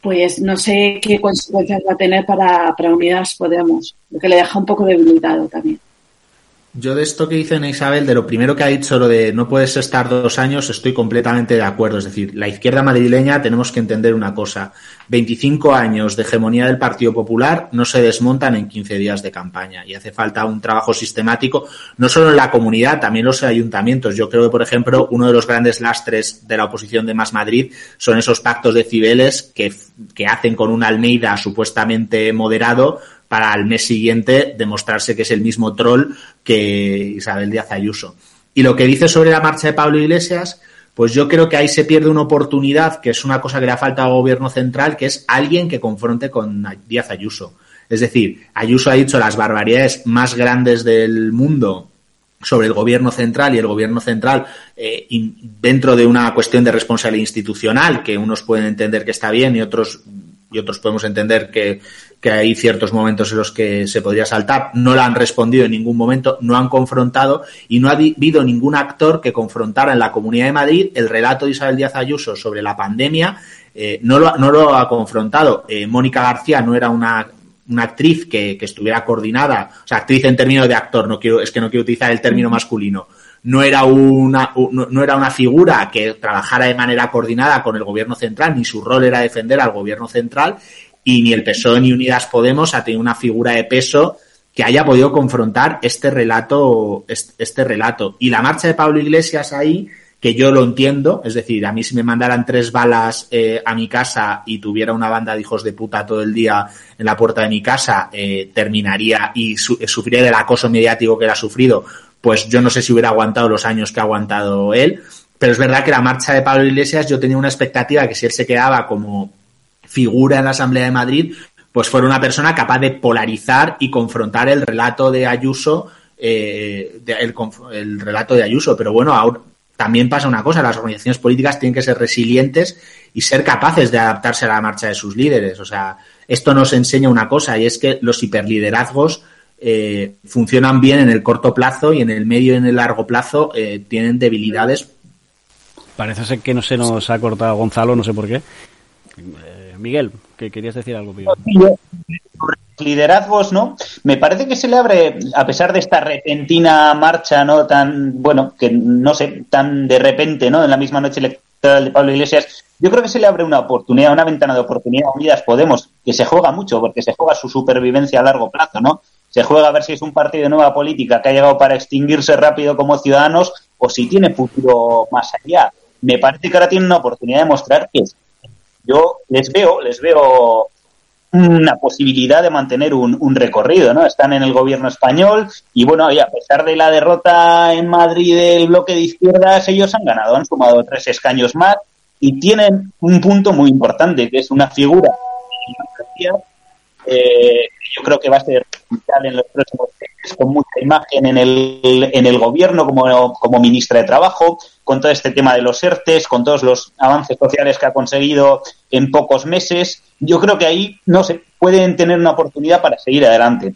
pues no sé qué consecuencias va a tener para, para Unidas Podemos, lo que le deja un poco debilitado también. Yo de esto que dice Isabel, de lo primero que ha dicho, lo de no puedes estar dos años, estoy completamente de acuerdo. Es decir, la izquierda madrileña tenemos que entender una cosa. 25 años de hegemonía del Partido Popular no se desmontan en 15 días de campaña y hace falta un trabajo sistemático, no solo en la comunidad, también los ayuntamientos. Yo creo que, por ejemplo, uno de los grandes lastres de la oposición de Más Madrid son esos pactos de Cibeles que, que hacen con un Almeida supuestamente moderado para al mes siguiente demostrarse que es el mismo troll que Isabel Díaz Ayuso. Y lo que dice sobre la marcha de Pablo Iglesias, pues yo creo que ahí se pierde una oportunidad, que es una cosa que le ha faltado al gobierno central, que es alguien que confronte con Díaz Ayuso. Es decir, Ayuso ha dicho las barbaridades más grandes del mundo sobre el gobierno central y el gobierno central eh, dentro de una cuestión de responsabilidad institucional que unos pueden entender que está bien y otros y otros podemos entender que, que hay ciertos momentos en los que se podría saltar, no la han respondido en ningún momento, no han confrontado y no ha habido ningún actor que confrontara en la Comunidad de Madrid el relato de Isabel Díaz Ayuso sobre la pandemia, eh, no, lo, no lo ha confrontado. Eh, Mónica García no era una, una actriz que, que, estuviera coordinada, o sea, actriz en términos de actor, no quiero, es que no quiero utilizar el término masculino, no era una no, era una figura que trabajara de manera coordinada con el gobierno central, ni su rol era defender al gobierno central, y ni el PSOE ni Unidas Podemos ha tenido una figura de peso que haya podido confrontar este relato, este relato. Y la marcha de Pablo Iglesias ahí, que yo lo entiendo, es decir, a mí si me mandaran tres balas eh, a mi casa y tuviera una banda de hijos de puta todo el día en la puerta de mi casa, eh, terminaría y sufriría del acoso mediático que él ha sufrido, pues yo no sé si hubiera aguantado los años que ha aguantado él, pero es verdad que la marcha de Pablo Iglesias yo tenía una expectativa que si él se quedaba como figura en la Asamblea de Madrid, pues fuera una persona capaz de polarizar y confrontar el relato de Ayuso, eh, el, relato de Ayuso. Pero bueno, ahora también pasa una cosa, las organizaciones políticas tienen que ser resilientes y ser capaces de adaptarse a la marcha de sus líderes. O sea, esto nos enseña una cosa y es que los hiperliderazgos eh, funcionan bien en el corto plazo y en el medio y en el largo plazo eh, tienen debilidades. Parece ser que no se nos ha cortado Gonzalo, no sé por qué. Miguel, que querías decir algo. Liderazgos, ¿no? Me parece que se le abre, a pesar de esta repentina marcha, ¿no? Tan, bueno, que no sé, tan de repente, ¿no? En la misma noche electoral de Pablo Iglesias, yo creo que se le abre una oportunidad, una ventana de oportunidad a Unidas Podemos, que se juega mucho, porque se juega su supervivencia a largo plazo, ¿no? se juega a ver si es un partido de nueva política que ha llegado para extinguirse rápido como ciudadanos o si tiene futuro más allá. Me parece que ahora tiene una oportunidad de mostrar que yo les veo, les veo una posibilidad de mantener un, recorrido, ¿no? Están en el gobierno español y bueno, y a pesar de la derrota en Madrid del bloque de izquierdas, ellos han ganado, han sumado tres escaños más y tienen un punto muy importante, que es una figura eh, yo creo que va a ser vital en los próximos meses, con mucha imagen en el, en el gobierno como, como ministra de Trabajo, con todo este tema de los ERTES, con todos los avances sociales que ha conseguido en pocos meses. Yo creo que ahí, no sé, pueden tener una oportunidad para seguir adelante.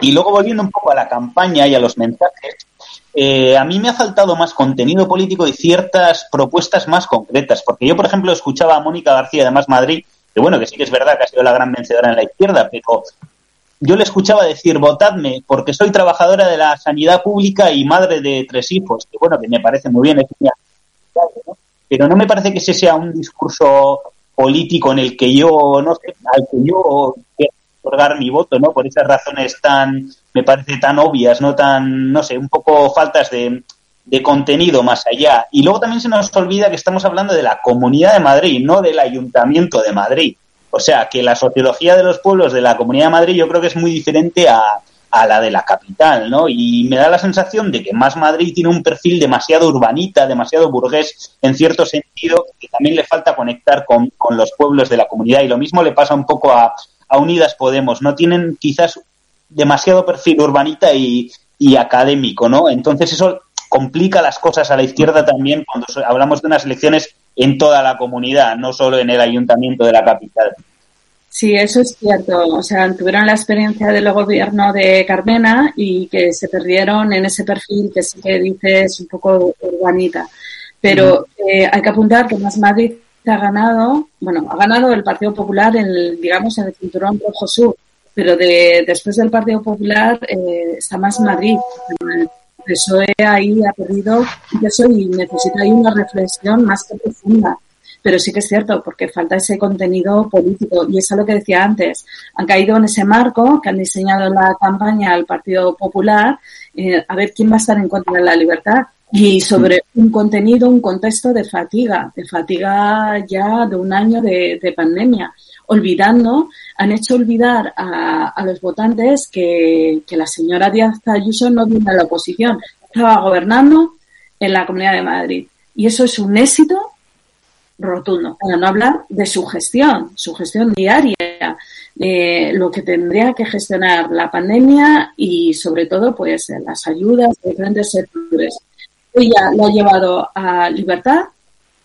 Y luego volviendo un poco a la campaña y a los mensajes, eh, a mí me ha faltado más contenido político y ciertas propuestas más concretas, porque yo, por ejemplo, escuchaba a Mónica García de Más Madrid, que bueno, que sí que es verdad que ha sido la gran vencedora en la izquierda, pero yo le escuchaba decir, votadme porque soy trabajadora de la sanidad pública y madre de tres hijos, que bueno, que me parece muy bien, pero no me parece que ese sea un discurso político en el que yo, no sé, al que yo quiero otorgar mi voto, ¿no? Por esas razones tan, me parece tan obvias, ¿no? Tan, no sé, un poco faltas de, de contenido más allá. Y luego también se nos olvida que estamos hablando de la Comunidad de Madrid, no del Ayuntamiento de Madrid. O sea, que la sociología de los pueblos de la Comunidad de Madrid yo creo que es muy diferente a, a la de la capital, ¿no? Y me da la sensación de que Más Madrid tiene un perfil demasiado urbanita, demasiado burgués, en cierto sentido, que también le falta conectar con, con los pueblos de la comunidad. Y lo mismo le pasa un poco a, a Unidas Podemos. No tienen quizás demasiado perfil urbanita y, y académico, ¿no? Entonces eso complica las cosas a la izquierda también cuando hablamos de unas elecciones en toda la comunidad, no solo en el ayuntamiento de la capital. Sí, eso es cierto. O sea, tuvieron la experiencia del gobierno de Carmena y que se perdieron en ese perfil que sí que dices un poco urbanita. Pero eh, hay que apuntar que Más Madrid ha ganado, bueno, ha ganado el Partido Popular en, digamos, en el cinturón rojo sur, pero de, después del Partido Popular eh, está Más Madrid. PSOE ahí ha perdido eso y necesita ahí una reflexión más que profunda pero sí que es cierto, porque falta ese contenido político. Y eso es lo que decía antes. Han caído en ese marco que han diseñado la campaña al Partido Popular, eh, a ver quién va a estar en contra de la libertad. Y sobre un contenido, un contexto de fatiga, de fatiga ya de un año de, pandemia. Olvidando, han hecho olvidar a, los votantes que, que la señora Díaz Ayuso no vino a la oposición, estaba gobernando en la Comunidad de Madrid Y eso es un éxito rotundo, para no hablar de su gestión, su gestión diaria, de lo que tendría que gestionar la pandemia y sobre todo pues las ayudas de diferentes sectores. Ella lo ha llevado a libertad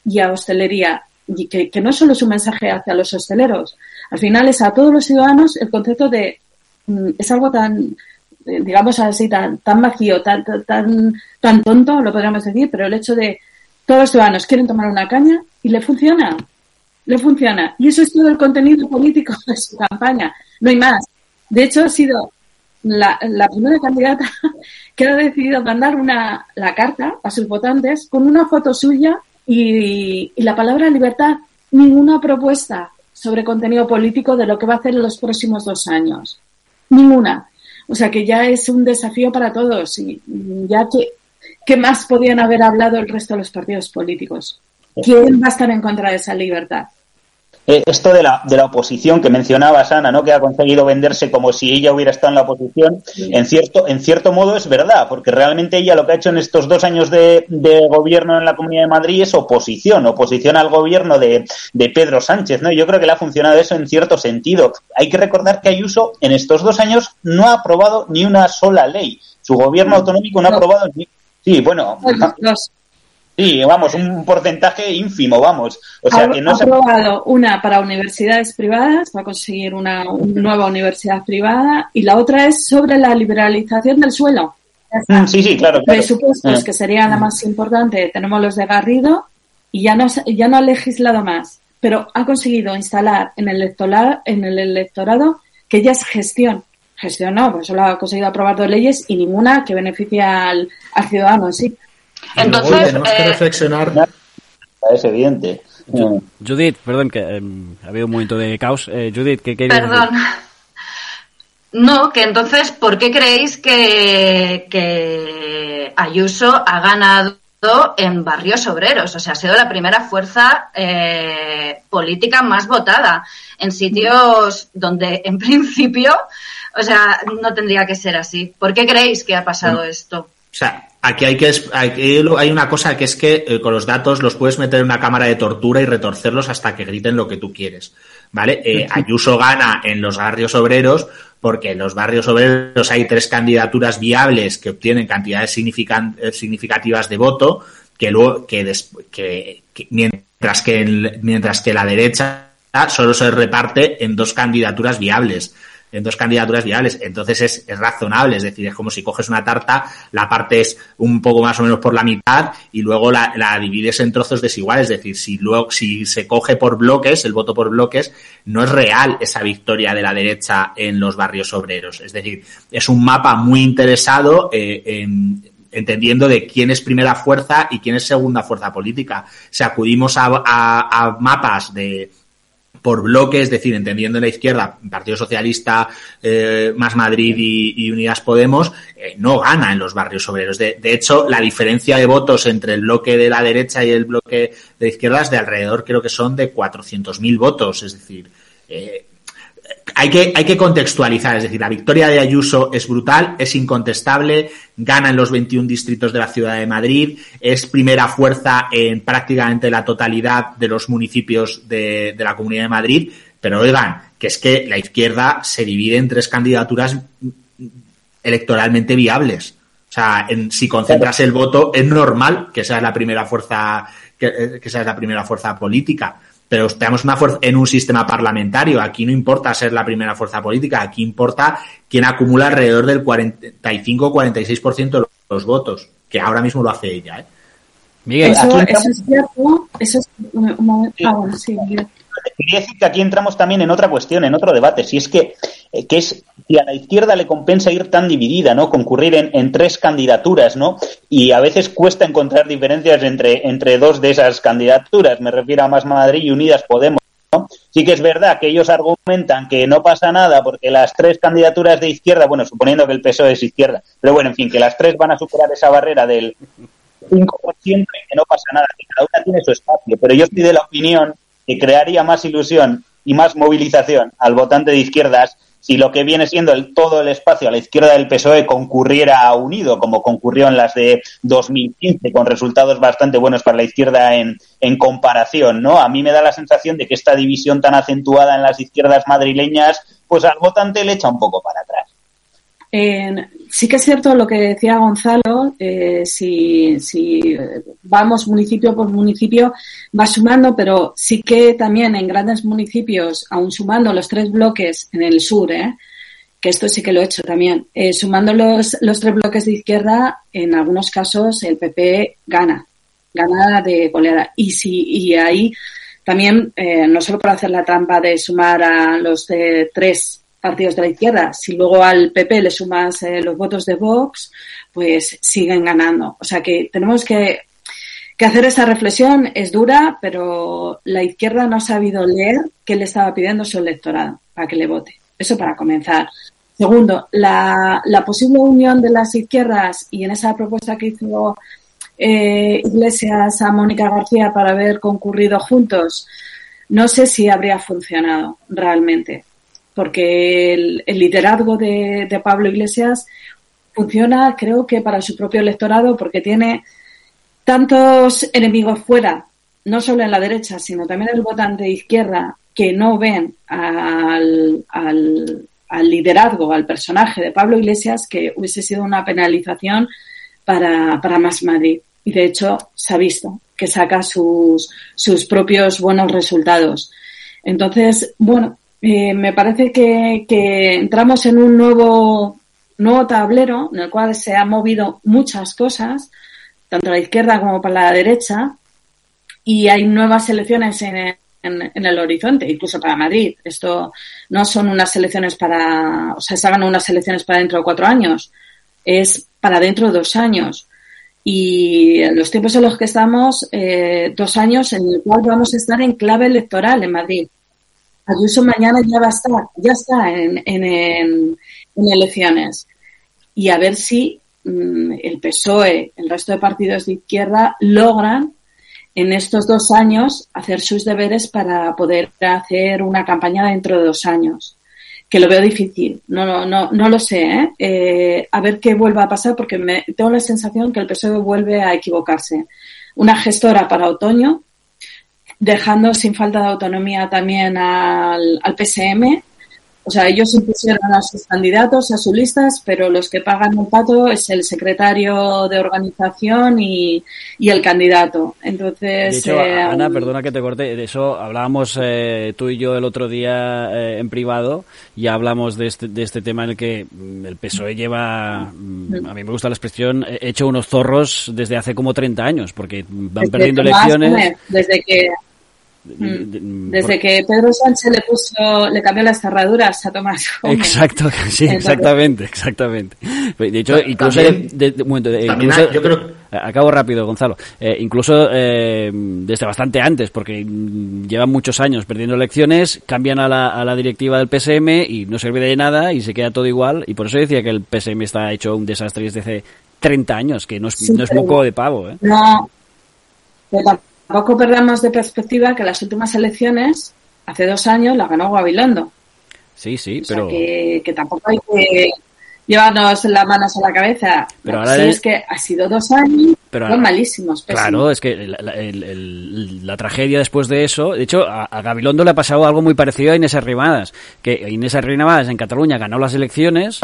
y a hostelería, y que, que no solo es un mensaje hacia los hosteleros, al final es a todos los ciudadanos el concepto de mm, es algo tan eh, digamos así tan tan vacío tan tan tan tonto lo podríamos decir pero el hecho de todos los ciudadanos quieren tomar una caña y le funciona le funciona. Y eso es todo el contenido político de su campaña no hay más. De hecho ha sido la, la primera candidata que ha decidido mandar una la carta a sus votantes con una foto suya y, y la palabra libertad ninguna propuesta sobre contenido político de lo que va a hacer en los próximos dos años. Ninguna. O sea que ya es un desafío para todos y ya que, ¿qué más podían haber hablado el resto de los partidos políticos? ¿Quién va a estar en contra de esa libertad? Eh, esto de la, de la oposición que mencionaba Sana, ¿no? que ha conseguido venderse como si ella hubiera estado en la oposición, en, cierto, en cierto modo es verdad, porque realmente ella lo que ha hecho en estos dos años de, de gobierno en la Comunidad de Madrid es oposición, oposición al gobierno de, de, Pedro Sánchez. ¿no? Yo creo que le ha funcionado eso en cierto sentido. Hay que recordar que Ayuso en estos dos años no ha aprobado ni una sola ley. Su gobierno autonómico no, ha aprobado ni. Sí, bueno. Sí, vamos, un porcentaje ínfimo, vamos. O sea, ha, que no ha aprobado una para universidades privadas, para conseguir una, una, nueva universidad privada, y la otra es sobre la liberalización del suelo. Mm, sí, sí, claro. claro. Presupuestos, eh. que sería la más importante, tenemos los de Garrido, y ya no, ya no ha legislado más, pero ha conseguido instalar en el, electoral, en el electorado que ya es gestión. Gestión no, pues solo ha conseguido aprobar dos leyes y ninguna que beneficie al, al ciudadano en sí. Entonces, tenemos que eh, reflexionar. Es evidente. Judith, perdón, que eh, ha habido un momento de caos. Eh, Judith, ¿qué querías Perdón. decir? No, que entonces, ¿por qué creéis que, que Ayuso ha ganado en barrios obreros? O sea, ha sido la primera fuerza eh, política más votada en sitios donde, en principio, o sea, no tendría que ser así. ¿Por qué creéis que ha pasado esto? O sea, aquí hay que aquí hay una cosa que es que eh, con los datos los puedes meter en una cámara de tortura y retorcerlos hasta que griten lo que tú quieres, ¿vale? Eh, Ayuso gana en los barrios obreros porque en los barrios obreros hay tres candidaturas viables que obtienen cantidades significativas de voto que luego que, des, que, que mientras que el, mientras que la derecha solo se reparte en dos candidaturas viables en dos candidaturas viables. Entonces es, es, razonable, es decir, es como si coges una tarta, la partes un poco más o menos por la mitad y luego la, la divides en trozos desiguales. Es decir, si luego, si se coge por bloques, el voto por bloques, no es real esa victoria de la derecha en los barrios obreros. Es decir, es un mapa muy interesado eh, en, entendiendo de quién es primera fuerza y quién es segunda fuerza política. Si acudimos a, a, a mapas de, por bloques, es decir, entendiendo en la izquierda, Partido Socialista, eh, Más Madrid y, Unidas Podemos, eh, no gana en los barrios obreros. De, de, hecho, la diferencia de votos entre el bloque de la derecha y el bloque de la izquierda es de alrededor, creo que son de 400.000 votos. Es decir, eh, hay que, hay que contextualizar, es decir, la victoria de Ayuso es brutal, es incontestable, gana en los 21 distritos de la ciudad de Madrid, es primera fuerza en prácticamente la totalidad de los municipios de, la Comunidad de Madrid, pero oigan, que es que la izquierda se divide en tres candidaturas electoralmente viables. O sea, en, si concentras el voto, es normal que sea la primera fuerza, que, que sea la primera fuerza política pero estamos una fuerza en un sistema parlamentario. Aquí no importa ser la primera fuerza política, aquí importa quién acumula alrededor del 45-46% de los votos, que ahora mismo lo hace ella. ¿eh? Miguel, eso, eso es cierto. Eso es, ah, bueno, sí, Miguel. Quería decir que aquí entramos también en otra cuestión, en otro debate, si es que, eh, que es si a la izquierda le compensa ir tan dividida, ¿no? Concurrir en, en, tres candidaturas, ¿no? Y a veces cuesta encontrar diferencias entre, entre dos de esas candidaturas. Me refiero a Más Madrid y Unidas Podemos. Sí que es verdad que ellos argumentan que no pasa nada porque las tres candidaturas de izquierda, bueno, suponiendo que el PSOE es izquierda, pero bueno, en fin, que las tres van a superar esa barrera del 5% y que no pasa nada, que cada una tiene su espacio. Pero yo estoy de la opinión que crearía más ilusión y más movilización al votante de izquierdas si lo que viene siendo el, todo el espacio a la izquierda del PSOE concurriera unido, como concurrió en las de 2015, con resultados bastante buenos para la izquierda en, en comparación, ¿no? A mí me da la sensación de que esta división tan acentuada en las izquierdas madrileñas, pues al votante le echa un poco para atrás. Eh, sí que es cierto lo que decía Gonzalo, eh, si, si, vamos municipio por municipio, va sumando, pero sí que también en grandes municipios, aún sumando los tres bloques en el sur, ¿eh? que esto sí que lo he hecho también, eh, sumando los, los tres bloques de izquierda, en algunos casos el PP gana, gana de goleada. Y, si, y ahí también, eh, no solo por hacer la trampa de sumar a los de tres partidos de la izquierda. Si luego al PP le sumas eh, los votos de Vox, pues siguen ganando. O sea que tenemos que, hacer esa reflexión. Es dura, pero la izquierda no ha sabido leer qué le estaba pidiendo su electorado para que le vote. Eso para comenzar. Segundo, la, la posible unión de las izquierdas y en esa propuesta que hizo eh, Iglesias a Mónica García para haber concurrido juntos, no sé si habría funcionado realmente porque el, el liderazgo de, de, Pablo Iglesias funciona, creo que para su propio electorado, porque tiene tantos enemigos fuera, no solo en la derecha, sino también el votante de izquierda, que no ven al, al, al liderazgo, al personaje de Pablo Iglesias, que hubiese sido una penalización para, para Más Madrid. Y de hecho se ha visto que saca sus, sus propios buenos resultados. Entonces, bueno, eh, me parece que, que, entramos en un nuevo, nuevo tablero en el cual se han movido muchas cosas, tanto a la izquierda como para la derecha, y hay nuevas elecciones en, en, el horizonte, incluso para Madrid. Esto no son unas elecciones para, o sea, se hagan unas elecciones para dentro de cuatro años, es para dentro de dos años. Y los tiempos en los que estamos, eh, dos años en el cual vamos a estar en clave electoral en Madrid. Ayuso mañana ya va a estar, ya está en, elecciones. Y a ver si mmm, el PSOE, el resto de partidos de izquierda, logran en estos dos años hacer sus deberes para poder hacer una campaña dentro de dos años. Que lo veo difícil, no, no, no, no lo sé, ¿eh? Eh, a ver qué vuelva a pasar porque me, tengo la sensación que el PSOE vuelve a equivocarse. Una gestora para otoño, dejando sin falta de autonomía también al, al PSM. O sea, ellos impusieron a sus candidatos, a sus listas, pero los que pagan un pato es el secretario de organización y, y el candidato. Entonces. De hecho, eh, Ana, perdona que te corte, de eso hablábamos eh, tú y yo el otro día eh, en privado y hablamos de este, de este tema en el que mm, el PSOE lleva, mm, a mí me gusta la expresión, hecho unos zorros desde hace como 30 años, porque van desde perdiendo elecciones. Desde que desde que Pedro Sánchez le puso, le cambió las cerraduras a Tomás Gómez. Exacto, sí, exactamente, exactamente. De hecho, incluso, también, de, también incluso hay, yo creo acabo rápido, Gonzalo. Eh, incluso eh, desde bastante antes, porque llevan muchos años perdiendo elecciones, cambian a la, a la directiva del PSM y no sirve de nada y se queda todo igual. Y por eso decía que el PSM está hecho un desastre desde hace 30 años, que no es, sí, no es moco de pavo. ¿eh? No, pero tampoco perdamos de perspectiva que las últimas elecciones, hace dos años, las ganó Gabilondo. Sí, sí, o pero... Sea que, que, tampoco hay que llevarnos las manos a la cabeza. Pero ahora sí, es que ha sido dos años pero ahora, malísimos. Pésimos. Claro, es que la, el, el, la, tragedia después de eso, de hecho, a, a, Gabilondo le ha pasado algo muy parecido a Inés Arrimadas, que Inés Arrimadas en Cataluña ganó las elecciones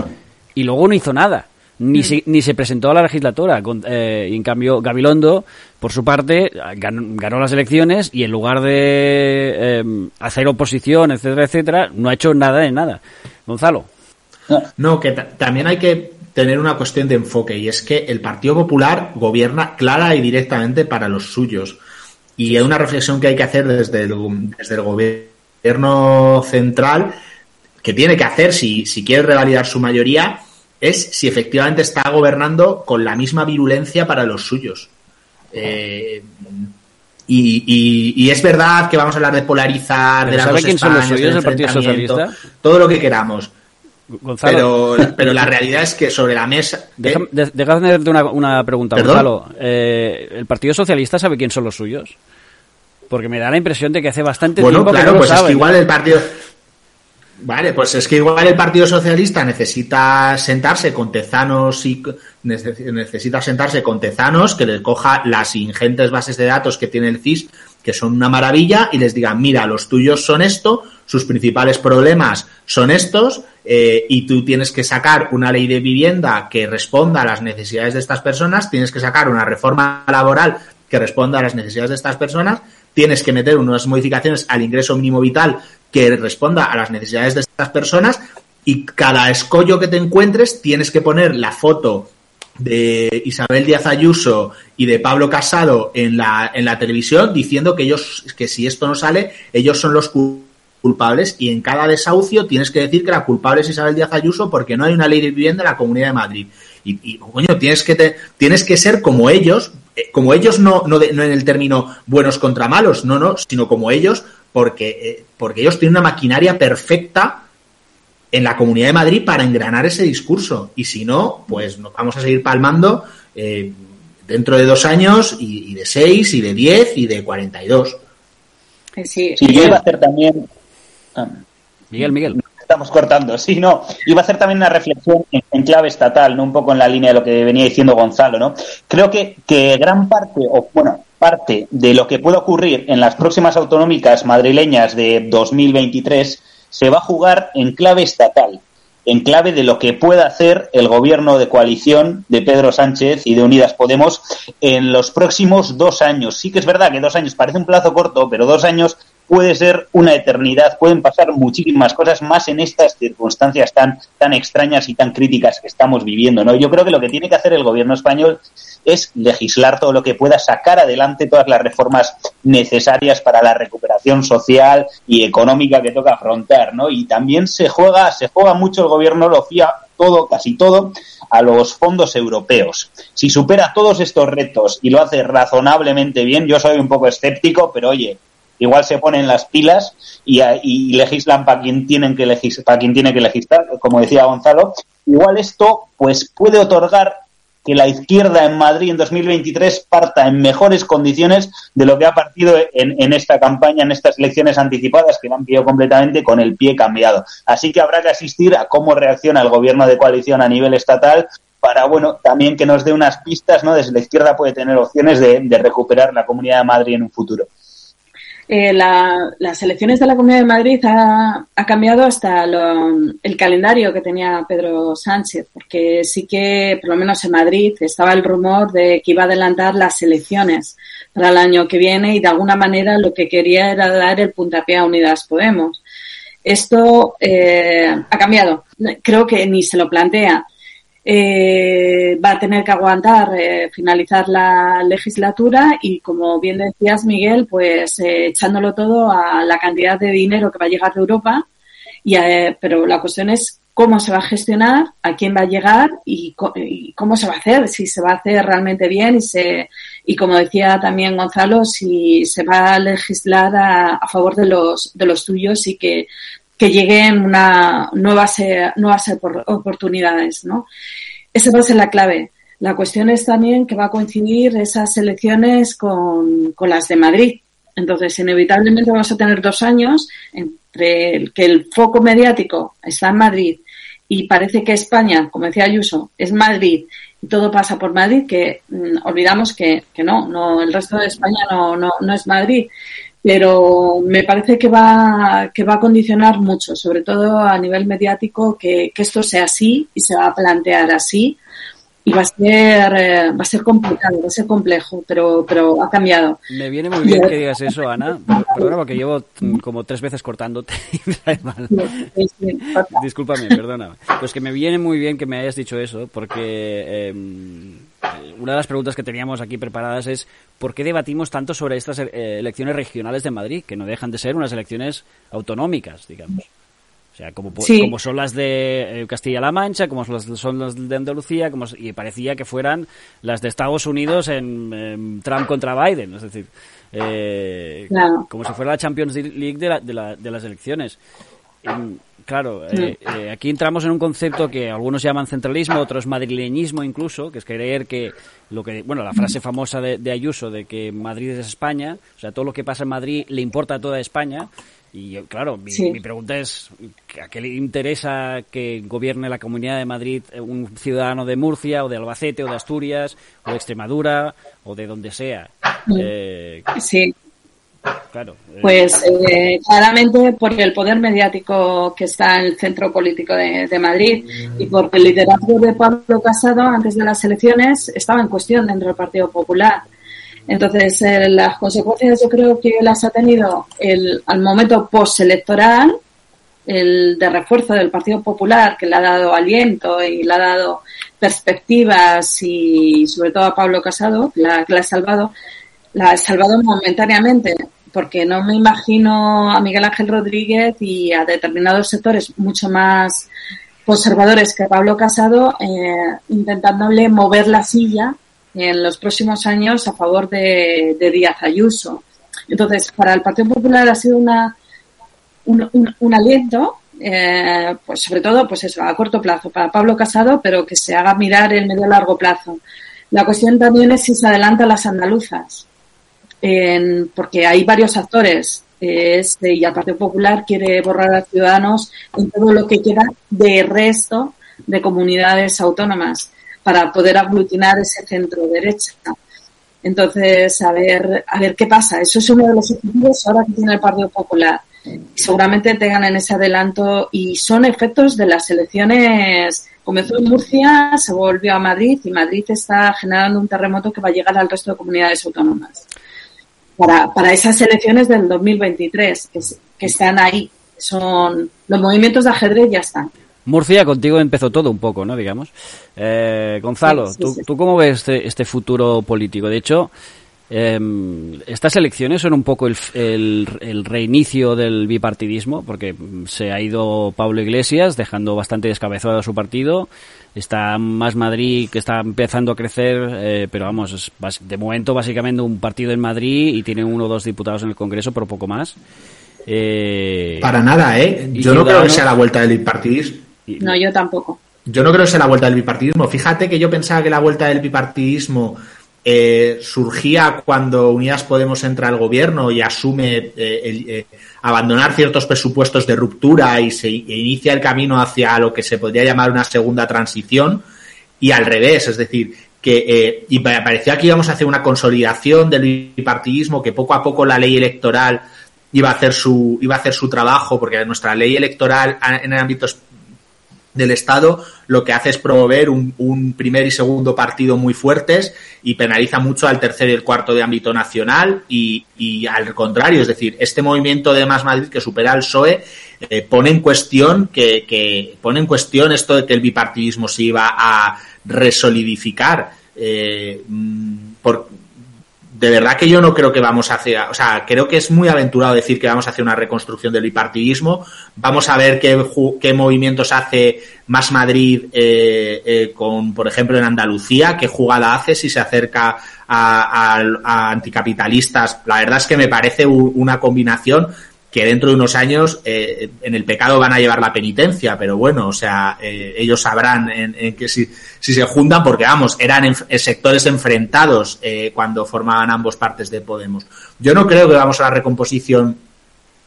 y luego no hizo nada ni, mm. se, ni se presentó a la legislatura. Con, eh, y en cambio, Gabilondo, por su parte, ganó, ganó las elecciones y en lugar de eh, hacer oposición, etcétera, etcétera, no ha hecho nada de nada. Gonzalo. No, que también hay que tener una cuestión de enfoque y es que el Partido Popular gobierna clara y directamente para los suyos. Y es una reflexión que hay que hacer desde el, desde el gobierno central que tiene que hacer si, si quiere revalidar su mayoría es si efectivamente está gobernando con la misma virulencia para los suyos. Eh, y, y, y, es verdad que vamos a hablar de polarizar, ¿Pero de las ¿Sabe dos quién son los suyos del Partido Socialista? Todo lo que queramos. Gonzalo. Pero, pero la realidad es que sobre la mesa. Déjame, déjame hacerte una, una pregunta, ¿Perdón? Gonzalo. Eh, ¿El Partido Socialista sabe quién son los suyos? Porque me da la impresión de que hace bastante bueno, tiempo claro, que no pues. Es que igual el Partido. Vale, pues es que igual el Partido Socialista necesita sentarse con tezanos y necesita sentarse con tezanos que les coja las ingentes bases de datos que tiene el CIS, que son una maravilla, y les diga, mira, los tuyos son esto, sus principales problemas son estos, eh, y tú tienes que sacar una ley de vivienda que responda a las necesidades de estas personas, tienes que sacar una reforma laboral que responda a las necesidades de estas personas, tienes que meter unas modificaciones al ingreso mínimo vital que responda a las necesidades de estas personas y cada escollo que te encuentres tienes que poner la foto de Isabel Díaz Ayuso y de Pablo Casado en la, en la televisión diciendo que ellos, que si esto no sale, ellos son los culpables y en cada desahucio tienes que decir que la culpable es Isabel Díaz Ayuso porque no hay una ley de vivienda en la Comunidad de Madrid. Y, y coño, tienes que, te, tienes que ser como ellos, eh, como ellos no, no, no en el término buenos contra malos, no, no, sino como ellos porque, eh, porque ellos tienen una maquinaria perfecta en la Comunidad de Madrid para engranar ese discurso. Y si no, pues nos vamos a seguir palmando eh, dentro de dos años y, de seis, y de diez, y de cuarenta y dos. Sí, yo iba a hacer también... Ah, Miguel, Miguel. Estamos cortando, sí, no. Iba a hacer también una reflexión en, clave estatal, ¿no? Un poco en la línea de lo que venía diciendo Gonzalo, ¿no? Creo que, que gran parte, o bueno, parte de lo que pueda ocurrir en las próximas autonómicas madrileñas de 2023 se va a jugar en clave estatal, en clave de lo que pueda hacer el gobierno de coalición de Pedro Sánchez y de Unidas Podemos en los próximos dos años. Sí que es verdad que dos años parece un plazo corto, pero dos años puede ser una eternidad, pueden pasar muchísimas cosas más en estas circunstancias tan, tan extrañas y tan críticas que estamos viviendo, ¿no? Yo creo que lo que tiene que hacer el gobierno español es legislar todo lo que pueda, sacar adelante todas las reformas necesarias para la recuperación social y económica que toca afrontar, ¿no? Y también se juega, se juega mucho el gobierno, lo fía todo, casi todo, a los fondos europeos. Si supera todos estos retos y lo hace razonablemente bien, yo soy un poco escéptico, pero oye, igual se ponen las pilas y, legislan para quien tienen que para quien tiene que legislar, como decía Gonzalo. Igual esto pues puede otorgar que la izquierda en Madrid en 2023 parta en mejores condiciones de lo que ha partido en, esta campaña, en estas elecciones anticipadas que han pillado completamente con el pie cambiado. Así que habrá que asistir a cómo reacciona el gobierno de coalición a nivel estatal para, bueno, también que nos dé unas pistas, ¿no? Desde la izquierda puede tener opciones de recuperar la Comunidad de Madrid en un futuro. Eh, las elecciones de la Comunidad de Madrid ha, cambiado hasta el calendario que tenía Pedro Sánchez, porque sí que, por lo menos en Madrid, estaba el rumor de que iba a adelantar las elecciones para el año que viene y de alguna manera lo que quería era dar el puntapié a Unidas Podemos. Esto eh, ha cambiado. Creo que ni se lo plantea eh, va a tener que aguantar eh, finalizar la legislatura y, como bien decías, Miguel, pues eh, echándolo todo a la cantidad de dinero que va a llegar de Europa. Y, eh, pero la cuestión es cómo se va a gestionar, a quién va a llegar y, cómo se va a hacer, si se va a hacer realmente bien y se y como decía también Gonzalo, si se va a legislar a, a favor de los de los tuyos y que que lleguen una nuevas, nuevas oportunidades, ¿no? Esa va a ser la clave. La cuestión es también que va a coincidir esas elecciones con, con las de Madrid. Entonces, inevitablemente vamos a tener dos años entre el que el foco mediático está en Madrid y parece que España, como decía Ayuso, es Madrid y todo pasa por Madrid, que mm, olvidamos que, que no, no, el resto de España no, no, no es Madrid pero me parece que va, que va a condicionar mucho, sobre todo a nivel mediático, que, que esto sea así y se va a plantear así y va a ser eh, va a ser complicado, va a ser complejo, pero pero ha cambiado. Me viene muy bien que digas eso, Ana. Perdona porque llevo como tres veces cortándote. Discúlpame, perdona. Pues que me viene muy bien que me hayas dicho eso, porque em, una de las preguntas que teníamos aquí preparadas es ¿por qué debatimos tanto sobre estas eh, elecciones regionales de Madrid, que no dejan de ser unas elecciones autonómicas, digamos? O sea, como, como son las de eh, Castilla-La Mancha, como son las de Andalucía, como, y parecía que fueran las de Estados Unidos en, Trump contra Biden, es decir, eh, como si fuera la Champions League de, la, de, las elecciones. Claro, eh, aquí entramos en un concepto que algunos llaman centralismo, otros madrileñismo incluso, que es creer que lo que, bueno, la frase famosa de, de Ayuso de que Madrid es España, o sea, todo lo que pasa en Madrid le importa a toda España, Y claro, mi, pregunta es, ¿a qué le interesa que gobierne la Comunidad de Madrid un ciudadano de Murcia o de Albacete o de Asturias o de Extremadura o de donde sea? Eh, sí. Eh. Pues eh, claramente por el poder mediático que está en el centro político de, de, Madrid y porque el liderazgo de Pablo Casado antes de las elecciones estaba en cuestión dentro del Partido Popular. Entonces, eh, las consecuencias yo creo que las ha tenido el, al momento postelectoral, el de refuerzo del Partido Popular, que le ha dado aliento y le ha dado perspectivas y sobre todo a Pablo Casado, que la, ha salvado, la ha salvado momentáneamente, porque no me imagino a Miguel Ángel Rodríguez y a determinados sectores mucho más conservadores que Pablo Casado eh, intentándole mover la silla en los próximos años a favor de, Díaz Ayuso. Entonces, para el Partido Popular ha sido una, un, aliento, eh, pues sobre todo, pues eso, a corto plazo, para Pablo Casado, pero que se haga mirar el medio largo plazo. La cuestión también es si se adelantan las andaluzas, porque hay varios actores este, y el Partido Popular quiere borrar a Ciudadanos en todo lo que queda de resto de comunidades autónomas para poder aglutinar ese centro derecha. Entonces, a ver, a ver qué pasa. Eso es uno de los objetivos ahora que tiene el Partido Popular. seguramente tengan en ese adelanto y son efectos de las elecciones. Comenzó en Murcia, se volvió a Madrid y Madrid está generando un terremoto que va a llegar al resto de comunidades autónomas. Para, para esas elecciones del 2023, que, que están ahí, son los movimientos de ajedrez ya están. Murcia, contigo empezó todo un poco, ¿no? Digamos. Eh, Gonzalo, ¿tú, cómo ves este, este, futuro político? De hecho, em, estas elecciones son un poco el, reinicio del bipartidismo, porque se ha ido Pablo Iglesias, dejando bastante descabezado a su partido. Está más Madrid, que está empezando a crecer, eh, pero vamos, es de momento básicamente un partido en Madrid y tiene uno o dos diputados en el Congreso, pero poco más. Eh, Para nada, ¿eh? Yo no creo que sea la vuelta del bipartidismo. No, yo tampoco. Yo no creo que sea la vuelta del bipartidismo. Fíjate que yo pensaba que la vuelta del bipartidismo eh, surgía cuando Unidas Podemos entra al gobierno y asume eh, eh, abandonar ciertos presupuestos de ruptura y se e inicia el camino hacia lo que se podría llamar una segunda transición y al revés, es decir, que y parecía que íbamos a hacer una consolidación del bipartidismo, que poco a poco la ley electoral iba a hacer su iba a hacer su trabajo porque nuestra ley electoral en el ámbito del Estado lo que hace es promover un, primer y segundo partido muy fuertes y penaliza mucho al tercer y el cuarto de ámbito nacional y, al contrario, es decir, este movimiento de Más Madrid que supera al PSOE eh, pone en cuestión que, pone en cuestión esto de que el bipartidismo se iba a resolidificar eh, mm, por, de verdad que yo no creo que vamos a hacer, o sea, creo que es muy aventurado decir que vamos a hacer una reconstrucción del bipartidismo. Vamos a ver qué, qué movimientos hace Más Madrid eh, eh, con, por ejemplo, en Andalucía, qué jugada hace si se acerca a anticapitalistas. La verdad es que me parece una combinación que dentro de unos años eh, en el pecado van a llevar la penitencia, pero bueno, o sea, eh, ellos sabrán en, que si, se juntan, porque vamos, eran en, sectores enfrentados eh, cuando formaban ambos partes de Podemos. Yo no creo que vamos a la recomposición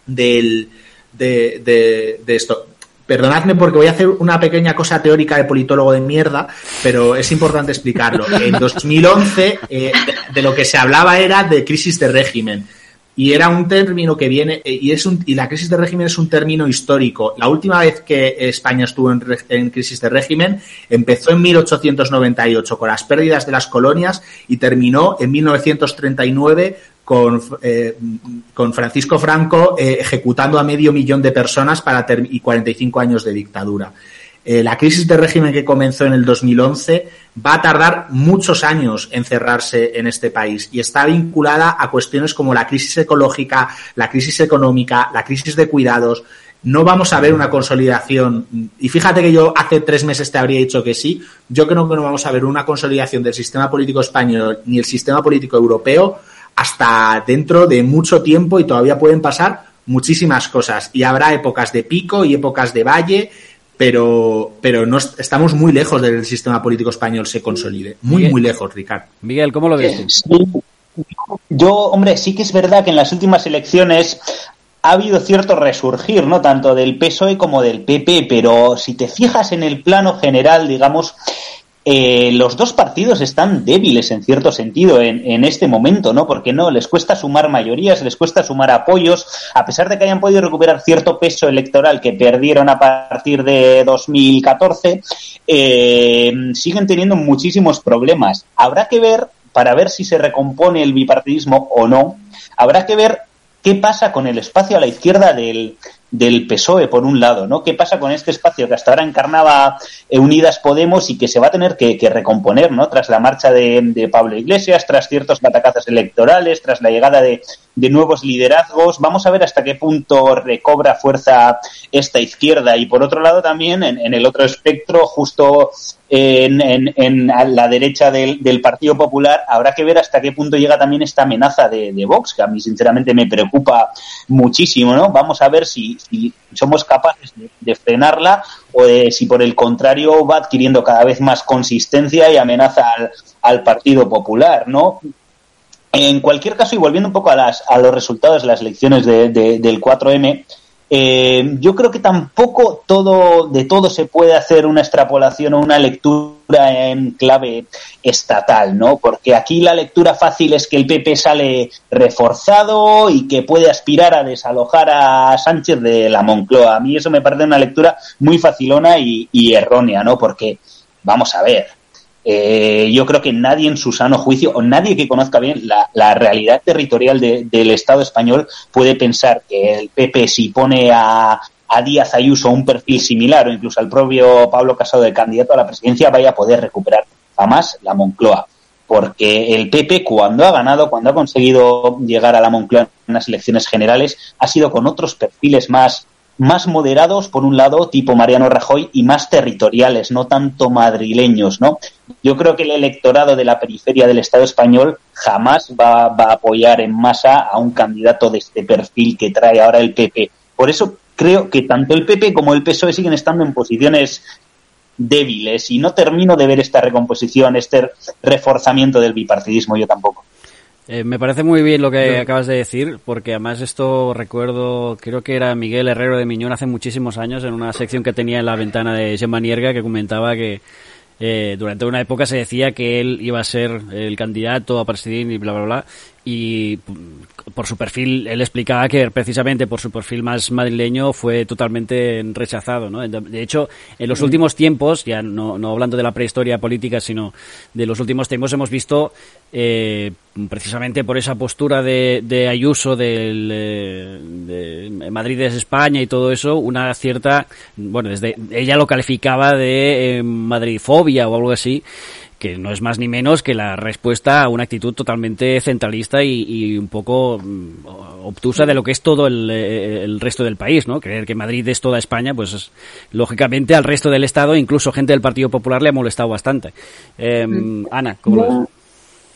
del, de, de, de esto. Perdonadme porque voy a hacer una pequeña cosa teórica de politólogo de mierda, pero es importante explicarlo. En 2011 de, lo que se hablaba era de crisis de régimen y era un término que viene eh, y es un, y la crisis de régimen es un término histórico. La última vez que España estuvo en, crisis de régimen empezó en 1898 con las pérdidas de las colonias y terminó en 1939 con, eh, con Francisco Franco eh, ejecutando a medio millón de personas para y 45 años de dictadura. Eh, la crisis de régimen que comenzó en el 2011 va a tardar muchos años en cerrarse en este país y está vinculada a cuestiones como la crisis ecológica, la crisis económica, la crisis de cuidados. No vamos a ver una consolidación. Y fíjate que yo hace tres meses te habría dicho que sí. Yo creo que no vamos a ver una consolidación del sistema político español ni el sistema político europeo hasta dentro de mucho tiempo y todavía pueden pasar muchísimas cosas. Y habrá épocas de pico y épocas de valle pero, pero no estamos muy lejos del sistema político español se consolide. Muy, muy lejos, Ricardo. Miguel, ¿cómo lo ves Yo, hombre, sí que es verdad que en las últimas elecciones ha habido cierto resurgir, ¿no? Tanto del PSOE como del PP, pero si te fijas en el plano general, digamos, eh, los dos partidos están débiles en cierto sentido en, este momento, ¿no? Porque no, les cuesta sumar mayorías, les cuesta sumar apoyos, a pesar de que hayan podido recuperar cierto peso electoral que perdieron a partir de 2014, eh, siguen teniendo muchísimos problemas. Habrá que ver, para ver si se recompone el bipartidismo o no, habrá que ver qué pasa con el espacio a la izquierda del, del PSOE, por un lado, ¿no? ¿Qué pasa con este espacio que hasta ahora encarnaba eh, Unidas Podemos y que se va a tener que, que recomponer, ¿no? Tras la marcha de, de, Pablo Iglesias, tras ciertos batacazos electorales, tras la llegada de, de, nuevos liderazgos. Vamos a ver hasta qué punto recobra fuerza esta izquierda. Y por otro lado también, en el otro espectro, justo en, en, en la derecha del, del, Partido Popular, habrá que ver hasta qué punto llega también esta amenaza de, Vox, que a mí sinceramente me preocupa muchísimo, ¿no? Vamos a ver si, si somos capaces de, frenarla o de si por el contrario va adquiriendo cada vez más consistencia y amenaza al, al Partido Popular, ¿no? En cualquier caso, y volviendo un poco a, las, a los resultados de las elecciones de, de, del 4M, eh, yo creo que tampoco todo de todo se puede hacer una extrapolación o una lectura en clave estatal, ¿no? Porque aquí la lectura fácil es que el PP sale reforzado y que puede aspirar a desalojar a Sánchez de la Moncloa. A mí eso me parece una lectura muy facilona y, y errónea, ¿no? Porque, vamos a ver, eh, yo creo que nadie en su sano juicio o nadie que conozca bien la, realidad territorial de, del Estado español puede pensar que el PP si pone a, a Díaz Ayuso un perfil similar o incluso al propio Pablo Casado de candidato a la presidencia vaya a poder recuperar jamás la Moncloa. Porque el PP cuando ha ganado, cuando ha conseguido llegar a la Moncloa en las elecciones generales, ha sido con otros perfiles más más moderados, por un lado, tipo Mariano Rajoy, y más territoriales, no tanto madrileños, ¿no? Yo creo que el electorado de la periferia del Estado español jamás va, va a apoyar en masa a un candidato de este perfil que trae ahora el PP. Por eso creo que tanto el PP como el PSOE siguen estando en posiciones débiles y no termino de ver esta recomposición, este reforzamiento del bipartidismo yo tampoco. Eh, me parece muy bien lo que no. acabas de decir, porque además esto recuerdo, creo que era Miguel Herrero de Miñón hace muchísimos años en una sección que tenía en la ventana de Gemma Nierga que comentaba que eh, durante una época se decía que él iba a ser el candidato a presidir y bla, bla, bla. Y por su perfil, él explicaba que precisamente por su perfil más madrileño fue totalmente rechazado. ¿no? De hecho, en los últimos tiempos, ya no, no hablando de la prehistoria política, sino de los últimos tiempos, hemos visto eh, precisamente por esa postura de, de Ayuso del, de Madrid es España y todo eso, una cierta, bueno, desde ella lo calificaba de eh, madridfobia o algo así, que no es más ni menos que la respuesta a una actitud totalmente centralista y, y un poco mm, obtusa de lo que es todo el, el, resto del país, ¿no? Creer que Madrid es toda España, pues es, lógicamente al resto del Estado, incluso gente del Partido Popular le ha molestado bastante. Eh, Ana, ¿cómo lo ves?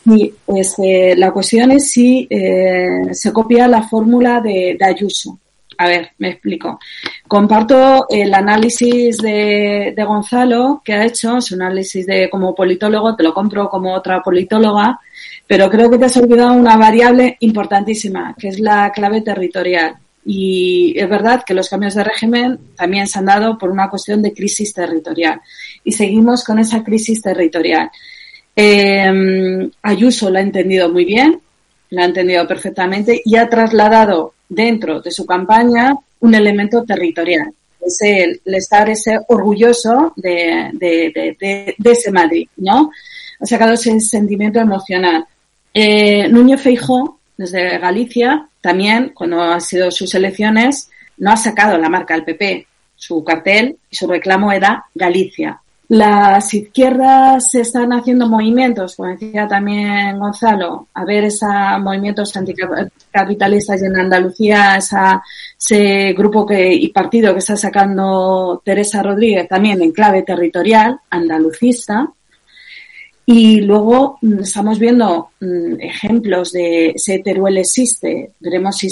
Sí, pues eh, la cuestión es si eh, se copia la fórmula de, de, Ayuso. A ver, me explico. Comparto el análisis de, de, Gonzalo que ha hecho, su análisis de como politólogo, te lo compro como otra politóloga, pero creo que te has olvidado una variable importantísima, que es la clave territorial. Y es verdad que los cambios de régimen también se han dado por una cuestión de crisis territorial. Y seguimos con esa crisis territorial. Eh, Ayuso lo ha entendido muy bien, lo ha entendido perfectamente y ha trasladado dentro de su campaña un elemento territorial. Es el, el estar ese orgulloso de, de, de, de, ese Madrid, ¿no? Ha sacado ese sentimiento emocional. Eh, Núñez Feijó, desde Galicia, también, cuando han sido sus elecciones, no ha sacado la marca al PP. Su cartel y su reclamo era Galicia, las izquierdas están haciendo movimientos, como decía también Gonzalo, a ver esos movimientos anticapitalistas y en Andalucía ese grupo que, y partido que está sacando Teresa Rodríguez también en clave territorial, andalucista. Y luego estamos viendo mm, ejemplos de ese Teruel existe, veremos si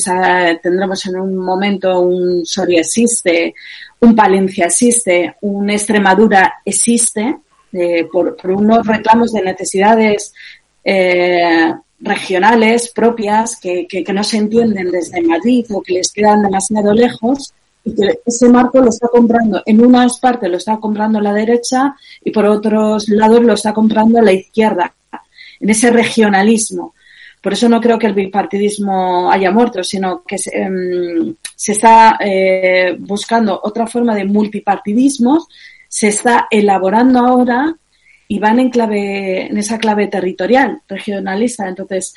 tendremos en un momento un Soria existe, un Palencia existe, un Extremadura existe, eh, por, unos reclamos de necesidades eh, regionales propias que, que, no se entienden desde Madrid o que les quedan demasiado lejos y que ese marco lo está comprando, en unas partes lo está comprando la derecha y por otros lados lo está comprando la izquierda, en ese regionalismo. Por eso no creo que el bipartidismo haya muerto, sino que se, em, está eh, buscando otra forma de multipartidismo, se está elaborando ahora y van en clave, en esa clave territorial, regionalista. Entonces,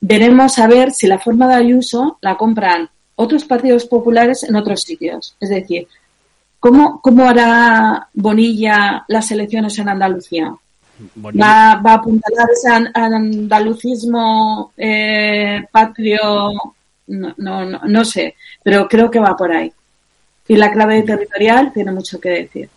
veremos a ver si la forma de Ayuso la compran otros partidos populares en otros sitios. Es decir, ¿cómo, cómo hará Bonilla las elecciones en Andalucía? Va, va, a apuntalar ese andalucismo eh, patrio, no, no, no, sé, pero creo que va por ahí. Y la clave territorial tiene mucho que decir.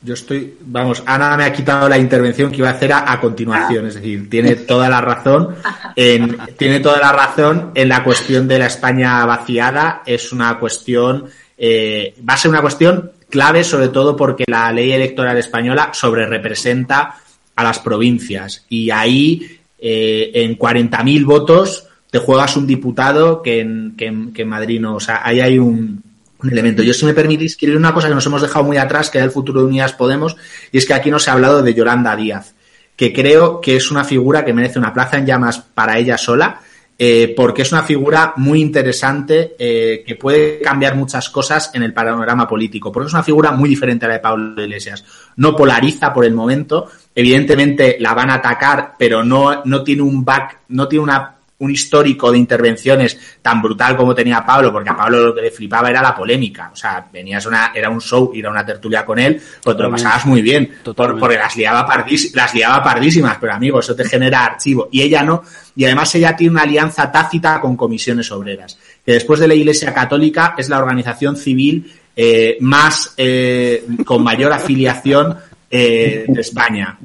Yo estoy, vamos, Ana me ha quitado la intervención que iba a hacer a, continuación, es decir, tiene toda la razón, en, tiene toda la razón en la cuestión de la España vaciada, es una cuestión, eh, va a ser una cuestión clave, sobre todo porque la ley electoral española sobre representa a las provincias y ahí eh, en 40.000 votos te juegas un diputado que en, que, en, Madrid no, o sea, ahí hay un, un elemento. Yo, si me permitís, quiero una cosa que nos hemos dejado muy atrás, que es el futuro de Unidas Podemos, y es que aquí no se ha hablado de Yolanda Díaz, que creo que es una figura que merece una plaza en llamas para ella sola, eh, porque es una figura muy interesante eh, que puede cambiar muchas cosas en el panorama político, porque es una figura muy diferente a la de Pablo Iglesias. No polariza por el momento, evidentemente la van a atacar, pero no, no tiene un back, no tiene una un histórico de intervenciones tan brutal como tenía Pablo, porque a Pablo lo que le flipaba era la polémica. O sea, venías una, era un show, ir a una tertulia con él, pues te lo pasabas muy bien, porque las liaba, las liaba pardísimas, pero amigo, eso te genera archivo. Y ella no, y además ella tiene una alianza tácita con comisiones obreras, que después de la Iglesia Católica es la organización civil eh, más, eh, con mayor afiliación eh, de España.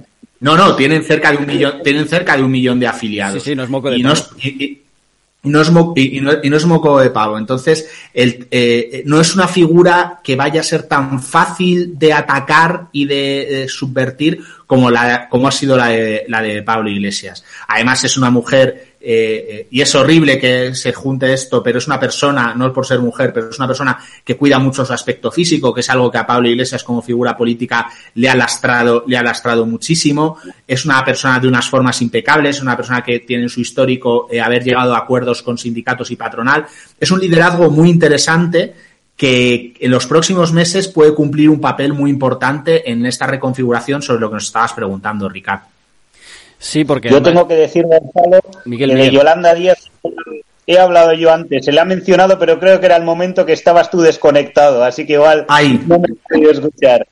No, no, tienen cerca de un millón, tienen cerca de un millón de afiliados. Sí, sí, no es moco de y No es, y, no es y, no, es moco de pavo. Entonces, el, eh, no es una figura que vaya a ser tan fácil de atacar y de, subvertir como, la, como ha sido la de, la de Pablo Iglesias. Además, es una mujer eh, eh, y es horrible que se junte esto, pero es una persona, no por ser mujer, pero es una persona que cuida mucho su aspecto físico, que es algo que a Pablo Iglesias como figura política le ha lastrado, le ha lastrado muchísimo. Es una persona de unas formas impecables, una persona que tiene en su histórico eh, haber llegado a acuerdos con sindicatos y patronal. Es un liderazgo muy interesante que en los próximos meses puede cumplir un papel muy importante en esta reconfiguración sobre lo que nos estabas preguntando, Ricardo. Sí, porque. Yo tengo que decir, Gonzalo, que de Yolanda Díaz he hablado yo antes, se le ha mencionado, pero creo que era el momento que estabas tú desconectado, así que igual no me he podido escuchar.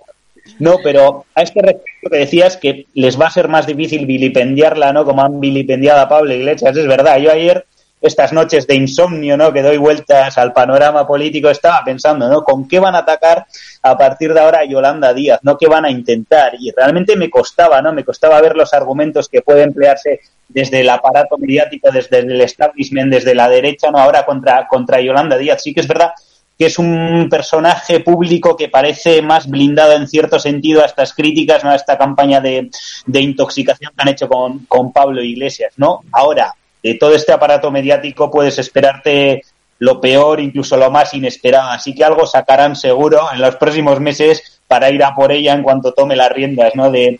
No, pero a este respecto que decías que les va a ser más difícil vilipendiarla, ¿no? Como han vilipendiado a Pablo Iglesias, es verdad. Yo ayer estas noches de insomnio, ¿no? Que doy vueltas al panorama político, estaba pensando, ¿no? ¿Con qué van a atacar a partir de ahora a Yolanda Díaz, ¿no? ¿Qué van a intentar? Y realmente me costaba, ¿no? Me costaba ver los argumentos que puede emplearse desde el aparato mediático, desde el establishment, desde la derecha, ¿no? Ahora contra, contra Yolanda Díaz. Sí que es verdad que es un personaje público que parece más blindado en cierto sentido a estas críticas, ¿no? a esta campaña de, de intoxicación que han hecho con, con Pablo Iglesias, ¿no? Ahora, de todo este aparato mediático puedes esperarte lo peor, incluso lo más inesperado. Así que algo sacarán seguro en los próximos meses para ir a por ella en cuanto tome las riendas ¿no? de,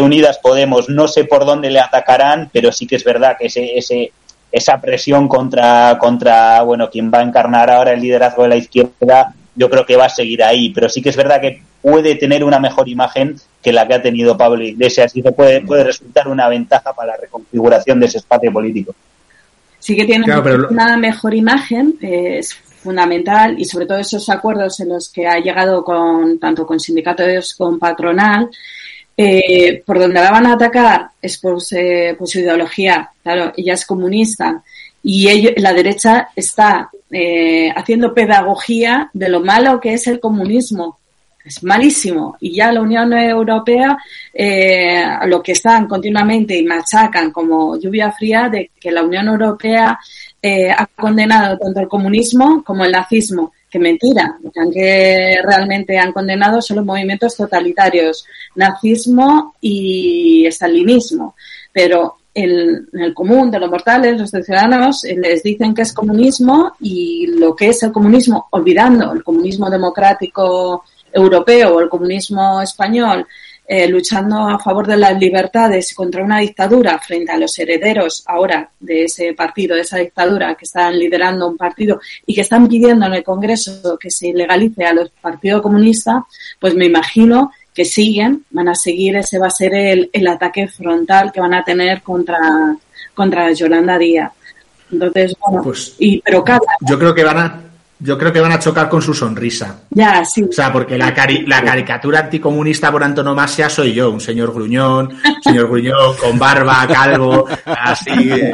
Unidas Podemos. No sé por dónde le atacarán, pero sí que es verdad que ese, ese, esa presión contra, contra bueno, quien va a encarnar ahora el liderazgo de la izquierda, yo creo que va a seguir ahí. Pero sí que es verdad que puede tener una mejor imagen que la que ha tenido Pablo Iglesias y puede, puede resultar una ventaja para la reconfiguración de ese espacio político. Sí que tiene una mejor imagen, eh, es fundamental y sobre todo esos acuerdos en los que ha llegado con tanto con sindicatos como patronal, eh, por donde la van a atacar es por, por, su ideología, claro, ella es comunista y ello, la derecha está eh, haciendo pedagogía de lo malo que es el comunismo es malísimo. Y ya la Unión Europea eh, lo que están continuamente y machacan como lluvia fría de que la Unión Europea eh, ha condenado tanto el comunismo como el nazismo. Que mentira, lo que realmente han condenado son los movimientos totalitarios, nazismo y estalinismo. Pero el, el común de los mortales, los ciudadanos, eh, les dicen que es comunismo y lo que es el comunismo, olvidando el comunismo democrático europeo o el comunismo español, eh, luchando a favor de las libertades contra una dictadura frente a los herederos ahora de ese partido, de esa dictadura que están liderando un partido y que están pidiendo en el Congreso que se legalice a los partidos comunistas, pues me imagino que siguen, van a seguir, ese va a ser el, el ataque frontal que van a tener contra, contra Yolanda Díaz. Entonces, bueno, Pues- y, pero cada, Yo creo que van a, yo creo que van a chocar con su sonrisa. ya, sí, O sea, porque la, cari- la caricatura anticomunista por antonomasia soy yo, un señor gruñón, señor gruñón con barba, calvo, así. eh,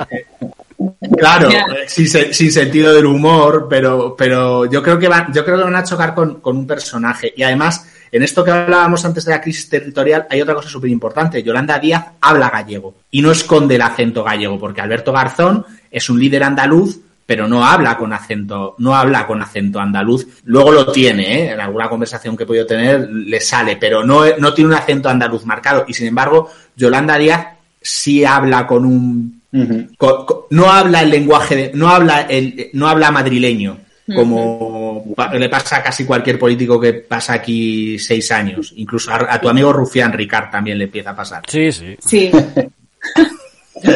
Claro, eh, sin, sin sentido del humor, pero, pero yo creo que van, yo creo que van a chocar con, con un personaje. Y además, en esto que hablábamos antes de la crisis territorial, hay otra cosa súper importante. Yolanda Díaz habla gallego y no esconde el acento gallego, porque Alberto Garzón es un líder andaluz, pero no habla con acento, no habla con acento andaluz. Luego lo tiene, ¿eh? en alguna conversación que he podido tener le sale, pero no, no tiene un acento andaluz marcado. Y sin embargo, Yolanda Díaz sí habla con un no habla el lenguaje de, no habla el no habla madrileño como le pasa a casi cualquier político que pasa aquí seis años incluso a, a tu amigo Rufián Ricard también le empieza a pasar Sí, sí. sí,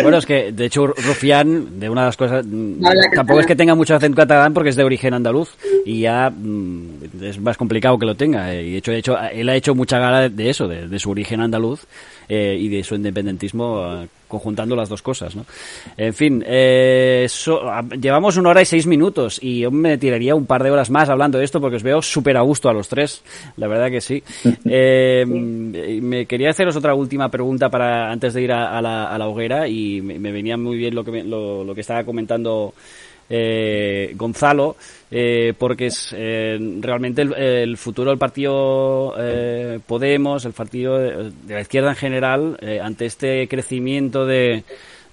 Bueno, es que de hecho Rufián, de una de las cosas, mm, tampoco es que tenga mucho acento catalán porque es de origen andaluz y ya mm, es más complicado que lo tenga. eh, Y de hecho, de hecho él ha hecho mucha gala de eso, de, de su origen andaluz eh, y de su independentismo, eh, conjuntando las dos cosas, ¿no? En fin, eh, so- a- llevamos una hora y seis minutos y yo me tiraría un par de horas más hablando de esto porque os veo súper a gusto a los tres, la verdad que sí. Eh, y Me quería haceros otra última pregunta para antes de ir a, a la, a la hoguera y me, me venía muy bien lo que, me- lo, lo que estaba comentando eh, Gonzalo, eh, porque es eh, realmente el, el futuro del partido eh, Podemos, el partido de, de la izquierda en general, eh, ante este crecimiento de,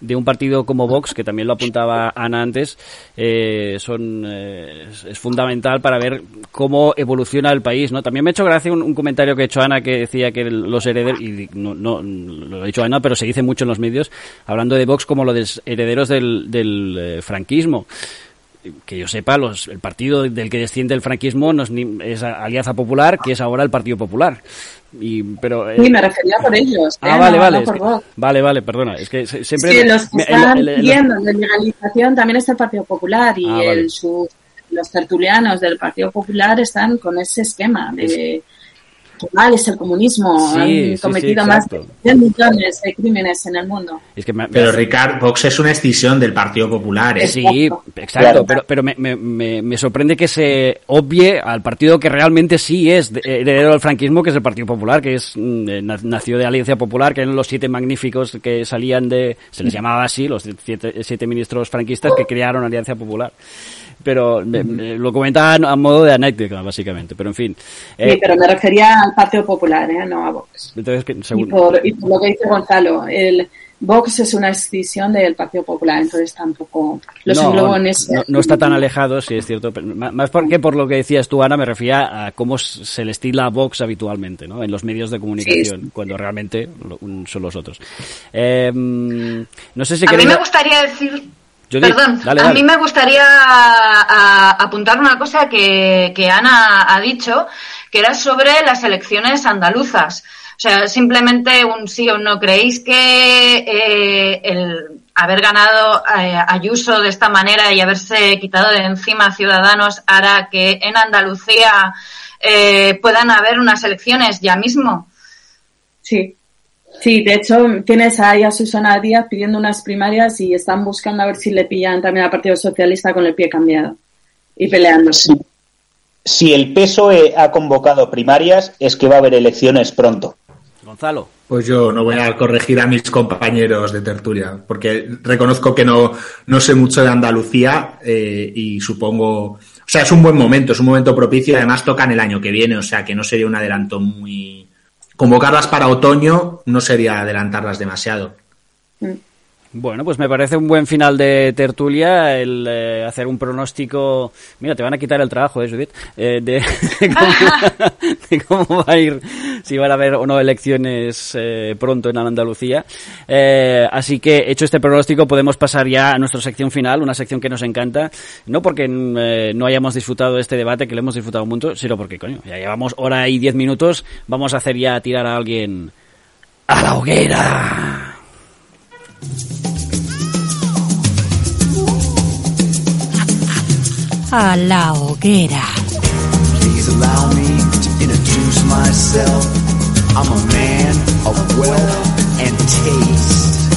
de un partido como Vox, que también lo apuntaba Ana antes, eh, son, eh, es, fundamental para ver cómo evoluciona el país. ¿no? También me ha hecho gracia un, un comentario que ha hecho Ana que decía que los herederos, y no, no lo ha dicho Ana, pero se dice mucho en los medios, hablando de Vox como los herederos del, del eh, franquismo que yo sepa, los, el partido del que desciende el franquismo no es, ni, es Alianza Popular, que es ahora el Partido Popular. Y, pero, eh, sí, me refería por ellos. Ah, ¿eh? vale, no, vale. no que- vale, vale, perdona. Es que siempre. Sí, los que me- están el- el- el- pidiendo de legalización también está el Partido Popular y Ah, vale. el, sus- los tertulianos del Partido Popular están con ese esquema de mal es el comunismo. Sí, Han sí, cometido más de exacto. 100 millones de crímenes en el mundo. es que me- me pero hace- Ricard Vox es una extinción del Partido Popular ¿eh? Sí, Exacto. exacto, Claro. pero, pero me, me, me, me sorprende que se obvie al partido que realmente sí es de- heredero del franquismo, que es el Partido Popular, que es mm, eh, na- nació de Alianza Popular, que eran los siete magníficos que salían de, se les llamaba así, los siete, siete ministros franquistas que crearon Alianza Popular. Pero me- me- lo comentaban a modo de anécdota, básicamente, pero en fin. Eh, sí, pero me refería al Partido Popular, ¿eh? no a Vox. entonces, que, Y según- por, y por lo que dice Gonzalo, el Vox es una escisión del Partido Popular, entonces tampoco los no, en ese. no, no está tan alejado, sí es cierto. pero más porque por lo que decías tú, Ana, me refería a cómo se le estila a Vox habitualmente, ¿no? En los medios de comunicación, Sí. cuando realmente son los otros. Eh, no sé si A mí queréis- me gustaría decir. Judith, Perdón, dale, a dale. mí me gustaría a- apuntar una cosa que, que Ana ha dicho, que era sobre las elecciones andaluzas. O sea, simplemente un sí o no. ¿Creéis que eh, el haber ganado eh, Ayuso de esta manera y haberse quitado de encima a Ciudadanos hará que en Andalucía eh, puedan haber unas elecciones ya mismo? Sí. Sí, de hecho, tienes ahí a Susana Díaz pidiendo unas primarias y están buscando a ver si le pillan también al Partido Socialista con el pie cambiado y peleándose. Sí. Si el PSOE ha convocado primarias, es que va a haber elecciones pronto. Gonzalo. Pues yo no voy a corregir a mis compañeros de tertulia, porque reconozco que no, no sé mucho de Andalucía eh, y supongo, o sea, es un buen momento, es un momento propicio y además tocan el año que viene, o sea, que no sería un adelanto muy... Convocarlas para otoño no sería adelantarlas demasiado. Bueno, pues me parece un buen final de tertulia el eh, hacer un pronóstico. Mira, te van a quitar el trabajo, ¿eh, Judith? Eh, de, de, cómo, va a ir, si van a haber o no elecciones eh, pronto en Andalucía. Eh, así que, hecho este pronóstico, podemos pasar ya a nuestra sección final, una sección que nos encanta. No porque eh, no hayamos disfrutado este debate, que lo hemos disfrutado mucho, sino porque, coño, ya llevamos hora y diez minutos. Vamos a hacer ya tirar a alguien a la hoguera. A la hoguera. Please allow me to introduce myself. I'm a man of wealth and taste.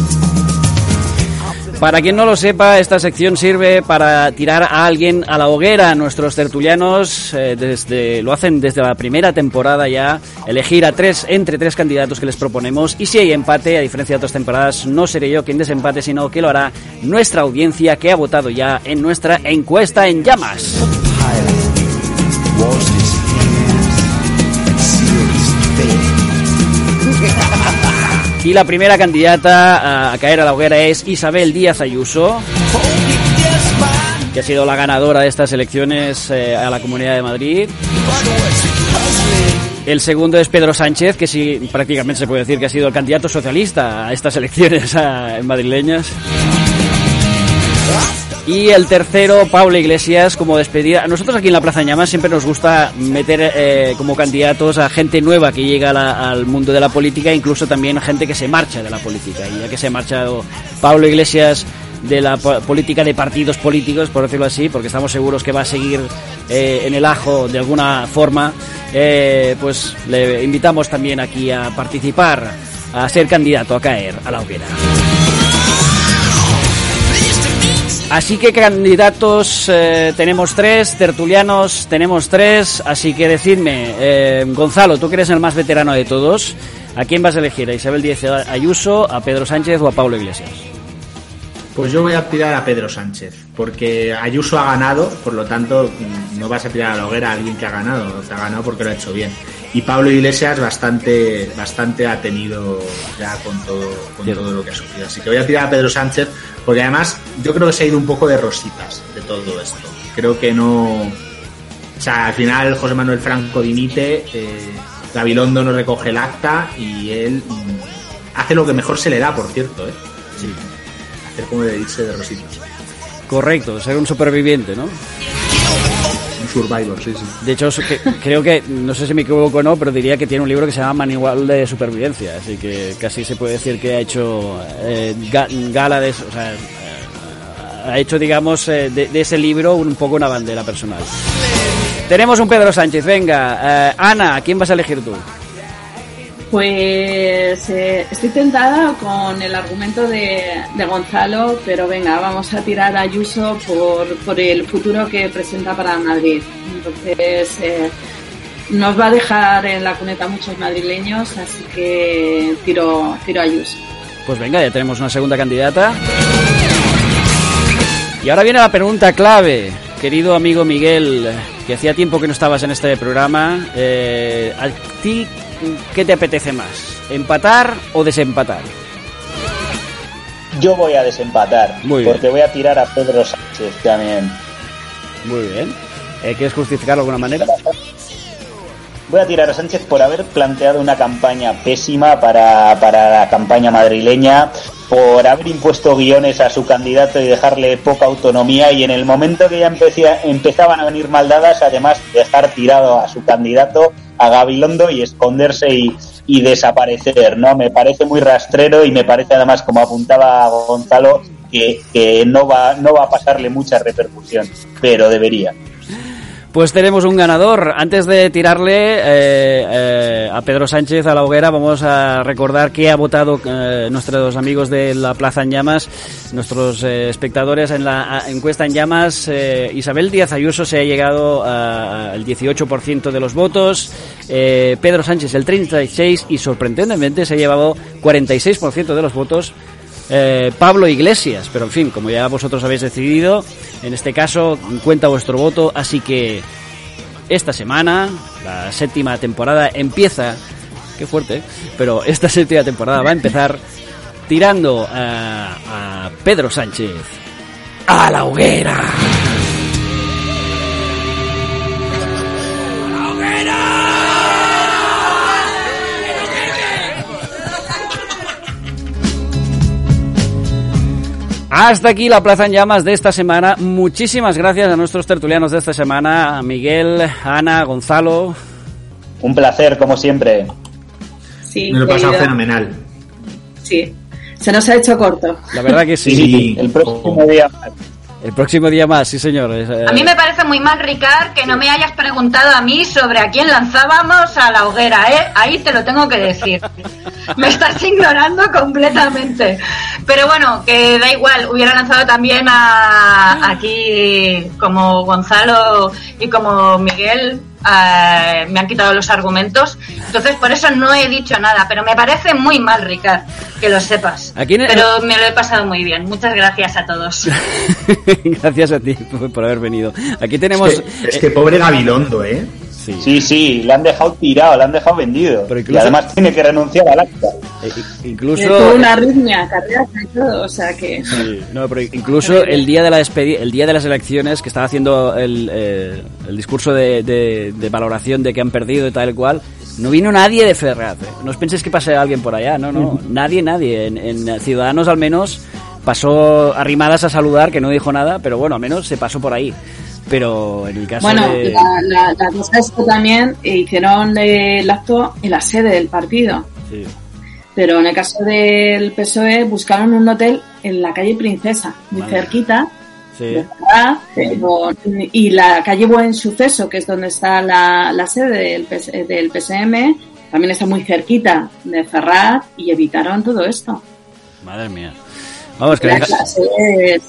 Para quien no lo sepa, esta sección sirve para tirar a alguien a la hoguera. Nuestros tertulianos eh, desde, lo hacen desde la primera temporada ya, elegir a tres entre tres candidatos que les proponemos. Y si hay empate, a diferencia de otras temporadas, no seré yo quien desempate, sino que lo hará nuestra audiencia que ha votado ya en nuestra encuesta en llamas. Y la primera candidata a caer a la hoguera es Isabel Díaz Ayuso, que ha sido la ganadora de estas elecciones eh, a la Comunidad de Madrid. El segundo es Pedro Sánchez, que sí, prácticamente se puede decir que ha sido el candidato socialista a estas elecciones madrileñas. Y el tercero, Pablo Iglesias, como despedida. Nosotros aquí en la Plaza de Llamas siempre nos gusta meter eh, como candidatos a gente nueva que llega al mundo de la política, incluso también gente que se marcha de la política. Y ya que se ha marchado Pablo Iglesias de la po- política de partidos políticos, por decirlo así, porque estamos seguros que va a seguir eh, en el ajo de alguna forma, eh, pues le invitamos también aquí a participar, a ser candidato, a caer a la hoguera. Así que candidatos eh, tenemos tres, tertulianos tenemos tres, así que decidme, eh, Gonzalo, tú que eres el más veterano de todos, ¿a quién vas a elegir? ¿A Isabel Díaz Ayuso, a Pedro Sánchez o a Pablo Iglesias? Pues yo voy a tirar a Pedro Sánchez, porque Ayuso ha ganado, por lo tanto no vas a tirar a la hoguera a alguien que ha ganado, que ha ganado porque lo ha hecho bien. Y Pablo Iglesias bastante, bastante ha tenido ya con todo, con todo lo que ha sufrido. Así que voy a tirar a Pedro Sánchez, porque además yo creo que se ha ido un poco de rositas de todo esto. Creo que no. O sea, al final José Manuel Franco dimite, eh, Gabilondo no recoge el acta y él mm, hace lo que mejor se le da, por cierto, ¿eh? Sí. Hacer como de irse de rositas. Correcto, ser un superviviente, ¿no? Un survivor, sí, sí. De hecho, que- creo que, no sé si me equivoco o no, pero diría que tiene un libro que se llama Manual de Supervivencia, así que casi se puede decir que ha hecho eh, ga- gala de eso, o sea, eh, ha hecho, digamos, eh, de, de ese libro un poco una bandera personal. Tenemos un Pedro Sánchez, venga. eh, Ana, ¿a quién vas a elegir tú? Pues eh, estoy tentada con el argumento de, Gonzalo, pero venga, vamos a tirar a Ayuso por, por el futuro que presenta para Madrid. Entonces, eh, nos va a dejar en la cuneta muchos madrileños, así que tiro, tiro a Ayuso. Pues venga, ya tenemos una segunda candidata. Y ahora viene la pregunta clave, querido amigo Miguel, que hacía tiempo que no estabas en este programa. Eh, ¿A ti qué te apetece más? ¿Empatar o desempatar? Yo voy a desempatar, Muy bien. porque voy a tirar a Pedro Sánchez también. Muy bien. Eh, ¿Quieres justificarlo de alguna manera? Voy a tirar a Sánchez por haber planteado una campaña pésima para, para la campaña madrileña, por haber impuesto guiones a su candidato y dejarle poca autonomía y en el momento que ya empecé- empezaban a venir maldadas, además dejar tirado a su candidato, a Gabilondo y esconderse y, desaparecer, ¿no? Me parece muy rastrero y me parece además, como apuntaba Gonzalo, que, que no, va, no va a pasarle mucha repercusión, pero debería. Pues tenemos un ganador. Antes de tirarle eh, eh, a Pedro Sánchez a la hoguera, vamos a recordar que ha votado eh, nuestros amigos de la Plaza en Llamas, nuestros eh, espectadores en la encuesta en Llamas. Isabel Díaz Ayuso se ha llegado al 18% de los votos, Pedro Sánchez el 36% y sorprendentemente se ha llevado 46% de los votos Pablo Iglesias, pero en fin, como ya vosotros habéis decidido, en este caso cuenta vuestro voto, así que esta semana, la séptima temporada empieza, qué fuerte, pero esta séptima temporada va a empezar tirando a Pedro Sánchez a la hoguera. Hasta aquí la Plaza en Llamas de esta semana. Muchísimas gracias a nuestros tertulianos de esta semana, a Miguel, Ana, Gonzalo. Un placer, como siempre. Sí, Me lo he pasado fenomenal. Sí, se nos ha hecho corto. La verdad que sí. Sí. El próximo día más. El próximo día más, sí señor. Es, eh, A mí me parece muy mal, Ricard, que no me hayas preguntado a mí sobre a quién lanzábamos a la hoguera, ¿eh? Ahí te lo tengo que decir. Me estás ignorando completamente. Pero bueno, que da igual, hubiera lanzado también a aquí como Gonzalo y como Miguel. Eh, me han quitado los argumentos, entonces por eso no he dicho nada, pero me parece muy mal, Ricard, que lo sepas. Aquí el- Pero me lo he pasado muy bien. Muchas gracias a todos. Gracias a ti por, por haber venido. Aquí tenemos... Es que, es que pobre Gabilondo, ¿eh? Sí. Sí, sí, le han dejado tirado, le han dejado vendido. Pero Y además tiene que renunciar al acta. Eh, incluso... tuvo una arritmia cardíaca y todo, o sea que... Sí, no, pero incluso el día de la el día de las elecciones que estaba haciendo el, eh, el discurso de, de- de valoración de que han perdido y tal y cual, no vino nadie de Ferraz. ¿eh? No os penséis que pase alguien por allá, no, no, nadie, nadie. En, en Ciudadanos al menos pasó arrimadas a saludar, que no dijo nada, pero bueno, al menos se pasó por ahí. Pero en el caso Bueno, de... la, la, la cosa es que también hicieron el acto en la sede del partido. Sí. Pero en el caso del PSOE buscaron un hotel en la calle Princesa, muy Vale. cerquita, Sí. de pero- y la calle Buen Suceso, que es donde está la, la sede del, PS del PSM, también está muy cerquita de Ferraz y evitaron todo esto. Madre mía. Vamos, que, La, sede es-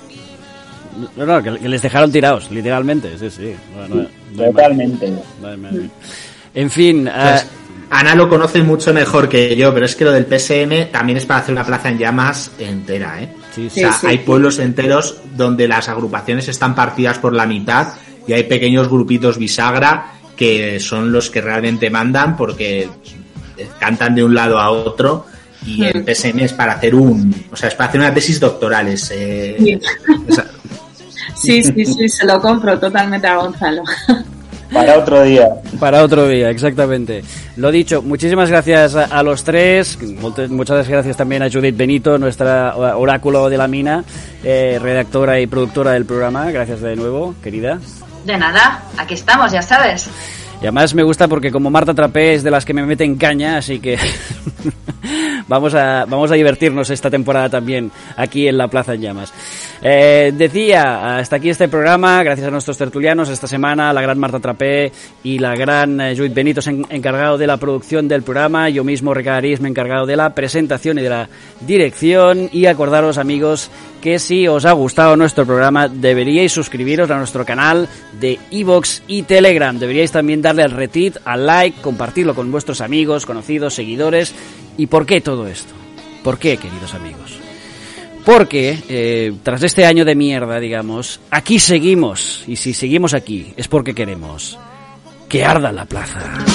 no, no, que- que les dejaron tirados, literalmente, sí, sí. Bueno, no-. Totalmente. En fin, Pues, ah, Ana lo conoce mucho mejor que yo, pero es que lo del PSM también es para hacer una plaza en llamas entera, ¿eh? sí, O sí. sea, sí, hay pueblos enteros donde las agrupaciones están partidas por la mitad y hay pequeños grupitos bisagra que son los que realmente mandan porque cantan de un lado a otro y el. PSM es para hacer un, o sea, es para hacer una tesis doctorales. eh. Sí, sí, sí, se lo compro totalmente a Gonzalo. Para otro día. Para otro día, exactamente. Lo dicho, muchísimas gracias a, a los tres. Muchas gracias también a Judith Benito, nuestra oráculo de la mina, eh, redactora y productora del programa. Gracias de nuevo, querida. De nada, aquí estamos, ya sabes. Y además me gusta porque como Marta Trapé es de las que me meten caña, así que vamos a vamos a divertirnos esta temporada también aquí en la Plaza en Llamas. Eh, decía, hasta aquí este programa, gracias a nuestros tertulianos esta semana, la gran Marta Trapé y la gran eh, Judith Benito encargado de la producción del programa, yo mismo Ricardo Arís, me he encargado de la presentación y de la dirección y acordaros amigos que si os ha gustado nuestro programa deberíais suscribiros a nuestro canal de iVoox y Telegram. Deberíais también darle al retweet, al like, compartirlo con vuestros amigos, conocidos, seguidores. ¿Y por qué todo esto? ¿Por qué, queridos amigos? Porque eh, tras este año de mierda, digamos, aquí seguimos. Y si seguimos aquí es porque queremos que arda la plaza.